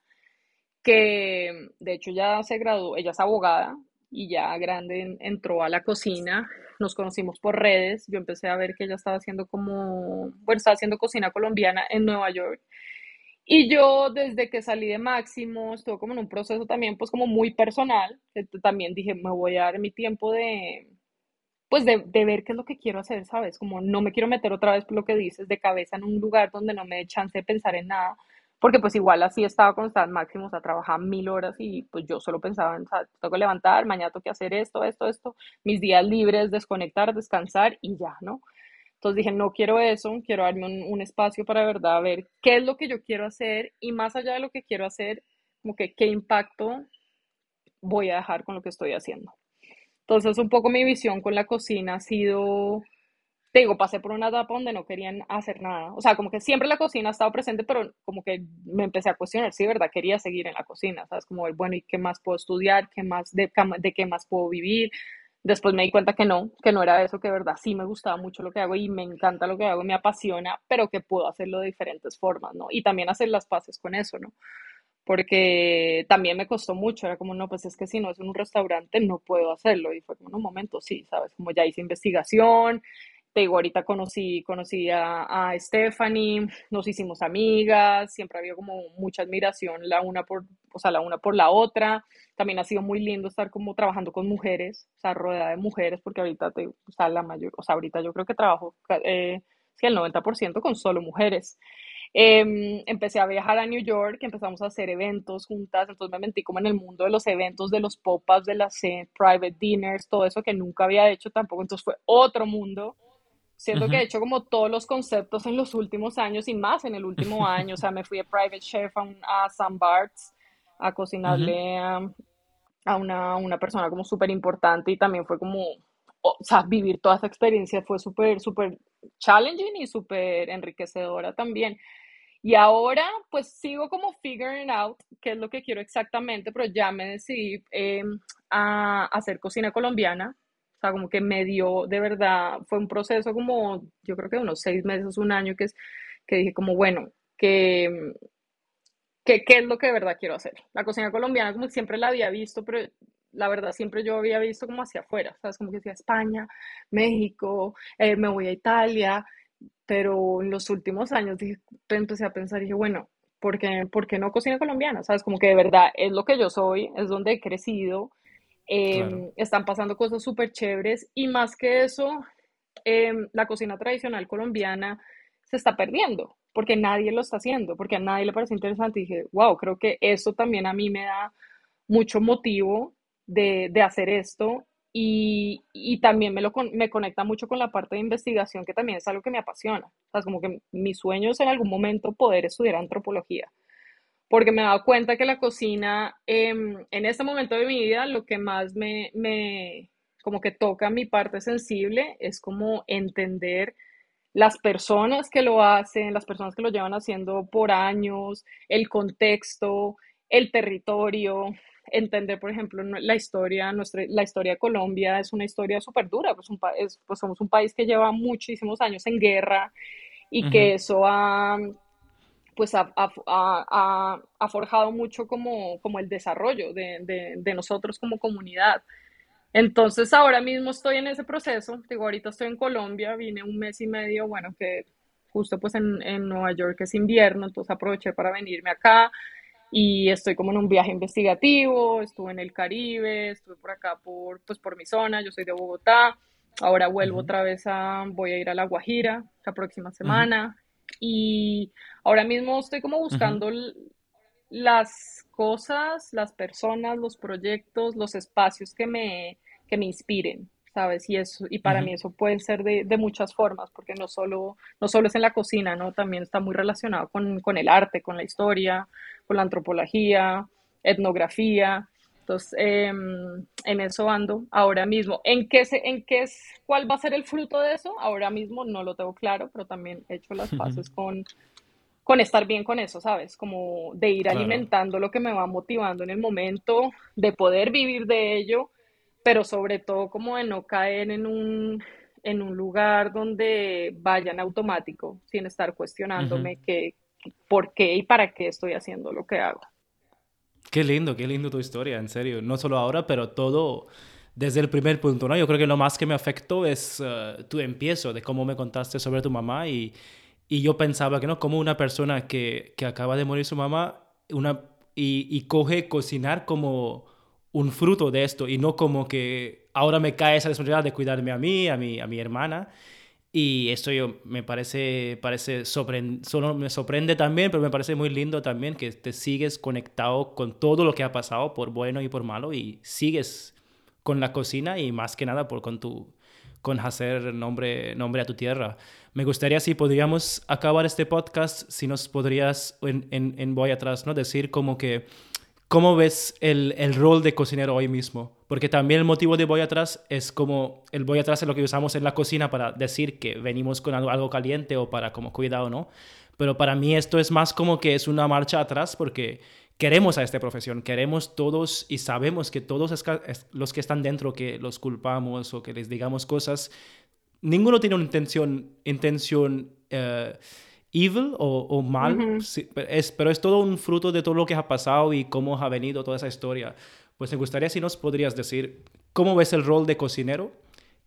que de hecho ya se graduó, ella es abogada y ya grande entró a la cocina. Nos conocimos por redes. Yo empecé a ver que ella estaba haciendo como, bueno, estaba haciendo cocina colombiana en Nueva York. Y yo desde que salí de Máximo, estuve como en un proceso también pues como muy personal, también dije, me voy a dar mi tiempo de, pues de, de, ver qué es lo que quiero hacer, ¿sabes? Como no me quiero meter otra vez por lo que dices, de cabeza en un lugar donde no me dé chance de pensar en nada, porque pues igual así estaba estaba en Máximo, o trabajaba mil horas y pues yo solo pensaba en. Tengo que levantar, mañana tengo que hacer esto, esto, esto, mis días libres, desconectar, descansar y ya, ¿no? Entonces dije, no quiero eso, quiero darme un, espacio para verdad ver qué es lo que yo quiero hacer y más allá de lo que quiero hacer, como que qué impacto voy a dejar con lo que estoy haciendo. Entonces un poco mi visión con la cocina ha sido, te digo, pasé por una etapa donde no querían hacer nada. O sea, como que siempre la cocina ha estado presente, pero como que me empecé a cuestionar, sí, ¿verdad? Quería seguir en la cocina, ¿sabes? Como, bueno, ¿y qué más puedo estudiar? ¿Qué más, de, de qué más puedo vivir? Después me di cuenta que no, que no era eso, que verdad sí me gustaba mucho lo que hago y me encanta lo que hago, me apasiona, pero que puedo hacerlo de diferentes formas, ¿no? Y también hacer las paces con eso, ¿no? Porque también me costó mucho, era como, no, pues es que si no es en un restaurante no puedo hacerlo. Y fue como, un momento, sí, ¿sabes? Como ya hice investigación, te digo, ahorita conocí, conocí a, Stephanie, nos hicimos amigas, siempre había como mucha admiración la una por, o sea, la una por la otra. También ha sido muy lindo estar como trabajando con mujeres, o sea, rodeada de mujeres, porque ahorita te, o sea, la mayor, o sea, ahorita yo creo que trabajo eh, el 90% con solo mujeres. Em, empecé a viajar a New York, empezamos a hacer eventos juntas, entonces me metí como en el mundo de los eventos, de los pop-ups, de las eh, private dinners, todo eso que nunca había hecho tampoco, entonces fue otro mundo. Siento que he hecho como todos los conceptos en los últimos años y más en el último año, o sea, me fui de private chef a, un, a San Bart's a cocinarle a, a, una, una persona como súper importante y también fue como, o sea, vivir toda esa experiencia fue súper, súper challenging y súper enriquecedora también. Y ahora pues sigo como figuring out qué es lo que quiero exactamente, pero ya me decidí em, a hacer cocina colombiana. Sea, como que me dio, de verdad, fue un proceso como, yo creo que unos seis meses, un año, que, es, que dije como, bueno, que, que, qué es lo que de verdad quiero hacer. La cocina colombiana como siempre la había visto, pero la verdad siempre yo había visto como hacia afuera, ¿sabes? Como que decía España, México, eh, me voy a Italia, pero en los últimos años dije, empecé a pensar dije, bueno, ¿por qué, ¿por qué no cocina colombiana? ¿Sabes? Como que de verdad es lo que yo soy, es donde he crecido, em, están pasando cosas súper chéveres y más que eso, em, la cocina tradicional colombiana se está perdiendo porque nadie lo está haciendo, porque a nadie le parece interesante. Y dije, wow, creo que eso también a mí me da mucho motivo de, de hacer esto y, y también me, lo, me conecta mucho con la parte de investigación, que también es algo que me apasiona. O sea, es como que mi sueño es en algún momento poder estudiar antropología, porque me he dado cuenta que la cocina, em, en este momento de mi vida, lo que más me, me, como que toca mi parte sensible es como entender las personas que lo hacen, las personas que lo llevan haciendo por años, el contexto, el territorio, entender, por ejemplo, la historia, nuestra, la historia de Colombia es una historia súper dura, pues, un, pues somos un país que lleva muchísimos años en guerra y que eso ha, pues ha, ha, ha, forjado mucho como, como el desarrollo de, de, de, nosotros como comunidad. Entonces ahora mismo estoy en ese proceso, digo, ahorita estoy en Colombia, vine un mes y medio, bueno, que justo pues en, en Nueva York es invierno, entonces aproveché para venirme acá y estoy como en un viaje investigativo, estuve en el Caribe, estuve por acá por, pues por mi zona, yo soy de Bogotá, ahora vuelvo otra vez a, voy a ir a La Guajira la próxima semana y ahora mismo estoy como buscando las cosas, las personas, los proyectos, los espacios que me, que me inspiren. ¿sabes? Y, eso, y para mí eso puede ser de, de, muchas formas, porque no solo, no solo es en la cocina, ¿no? También está muy relacionado con, con el arte, con la historia, con la antropología, etnografía. Entonces, em, en eso ando ahora mismo. ¿En qué, se, en qué es, cuál va a ser el fruto de eso? Ahora mismo no lo tengo claro, pero también he hecho las paces con, con estar bien con eso, ¿sabes? Como de ir alimentando lo que me va motivando en el momento, de poder vivir de ello pero sobre todo como de no caer en un, en un lugar donde vaya en automático, sin estar cuestionándome qué, por qué y para qué estoy haciendo lo que hago. Qué lindo, qué lindo tu historia, en serio. No solo ahora, pero todo desde el primer punto, ¿no? Yo creo que lo más que me afectó es uh, tu empiezo, de cómo me contaste sobre tu mamá y, y yo pensaba que, ¿no? Como una persona que, que acaba de morir su mamá una, y, y coge cocinar como un fruto de esto y no como que ahora me cae esa responsabilidad de cuidarme a mí, a mi, a mi hermana. Y esto yo, me parece, parece solo me sorprende también, pero me parece muy lindo también que te sigues conectado con todo lo que ha pasado, por bueno y por malo, y sigues con la cocina y más que nada por con tu con hacer nombre, nombre a tu tierra. Me gustaría si podríamos acabar este podcast, si nos podrías en, en, en Voy Atrás, ¿no? Decir como que ¿Cómo ves el, el, rol de cocinero hoy mismo? Porque también el motivo de voy atrás es como el voy atrás es lo que usamos en la cocina para decir que venimos con algo, algo caliente o para como cuidado, ¿no? Pero para mí esto es más como que es una marcha atrás porque queremos a esta profesión, queremos todos y sabemos que todos los que están dentro que los culpamos o que les digamos cosas, ninguno tiene una intención, intención uh, evil o, mal, pero, es, pero es todo un fruto de todo lo que ha pasado y cómo ha venido toda esa historia. Pues me gustaría si nos podrías decir cómo ves el rol de cocinero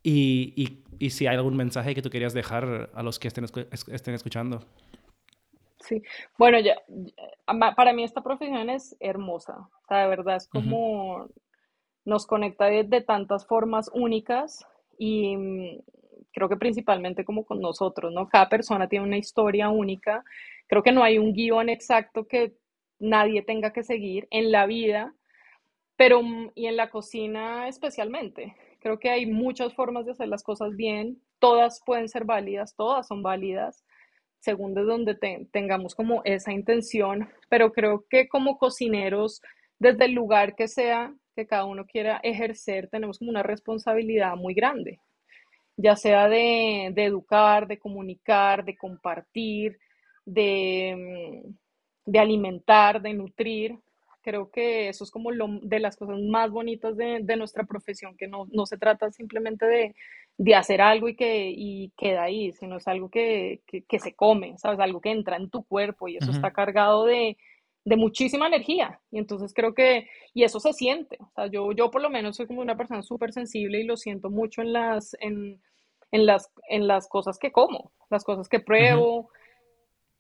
y, y, y si hay algún mensaje que tú querías dejar a los que estén, estén escuchando. Sí, bueno, ya, para mí esta profesión es hermosa, o sea, de verdad es como nos conecta de, de tantas formas únicas y creo que principalmente como con nosotros, ¿no? Cada persona tiene una historia única. Creo que no hay un guion exacto que nadie tenga que seguir en la vida, pero mm, y en la cocina especialmente. Creo que hay muchas formas de hacer las cosas bien, todas pueden ser válidas, todas son válidas, según de donde tengamos como esa intención, pero creo que como cocineros, desde el lugar que sea que cada uno quiera ejercer, tenemos como una responsabilidad muy grande, ya sea de, de educar, de comunicar, de compartir, de, mm, de alimentar, de nutrir, creo que eso es como lo, de las cosas más bonitas de, de nuestra profesión, que no, no, se trata simplemente de, de hacer algo y que y queda ahí, sino es algo que, que, que, se come, ¿sabes? Algo que entra en tu cuerpo y eso uh -huh. está cargado de, de, muchísima energía. Y entonces creo que, y eso se siente. O sea, yo, yo por lo menos soy como una persona súper sensible y lo siento mucho en las, en, en, las, en las cosas que como, las cosas que pruebo. Uh -huh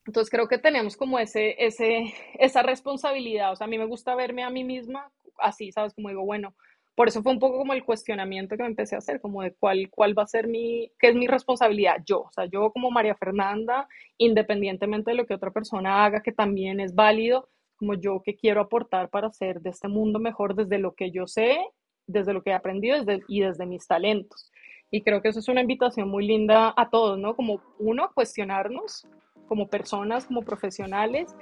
entonces creo que tenemos como ese, ese, esa responsabilidad. O sea, a mí me gusta verme a mí misma así, ¿sabes? Como digo, bueno, por eso fue un poco como el cuestionamiento que me empecé a hacer, como de cuál, cuál va a ser mi, qué es mi responsabilidad yo. O sea, yo como María Fernanda, independientemente de lo que otra persona haga, que también es válido, como yo que quiero aportar para hacer de este mundo mejor desde lo que yo sé, desde lo que he aprendido desde, y desde mis talentos. Y creo que eso es una invitación muy linda a todos, ¿no? Como uno, cuestionarnos como personas, como profesionales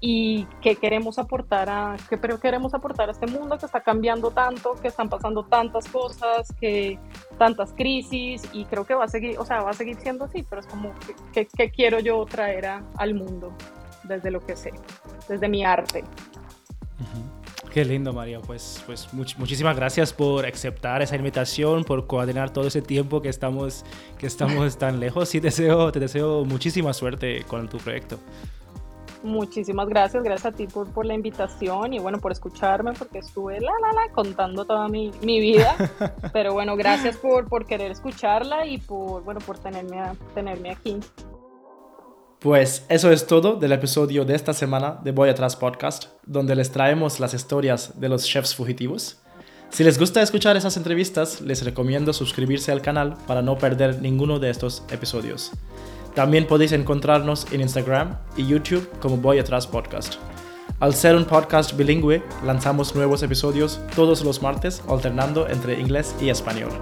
y qué queremos aportar a qué pero queremos aportar a este mundo que está cambiando tanto, que están pasando tantas cosas, que tantas crisis y creo que va a seguir, o sea, va a seguir siendo así, pero es como qué quiero yo traer a, al mundo desde lo que sé, desde mi arte. Qué lindo, María. Pues, pues much muchísimas gracias por aceptar esa invitación, por coordinar todo ese tiempo que estamos, que estamos *laughs* tan lejos y deseo, te deseo muchísima suerte con tu proyecto. Muchísimas gracias, gracias a ti por, por, la invitación y bueno, por escucharme, porque estuve la, la, la, contando toda mi, mi vida. *laughs* Pero bueno, gracias por, por querer escucharla y por, bueno, por tenerme, tenerme aquí. Pues eso es todo del episodio de esta semana de Voy Atrás Podcast, donde les traemos las historias de los chefs fugitivos. Si les gusta escuchar esas entrevistas, les recomiendo suscribirse al canal para no perder ninguno de estos episodios. También podéis encontrarnos en Instagram y YouTube como Voy Atrás Podcast. Al ser un podcast bilingüe, lanzamos nuevos episodios todos los martes, alternando entre inglés y español.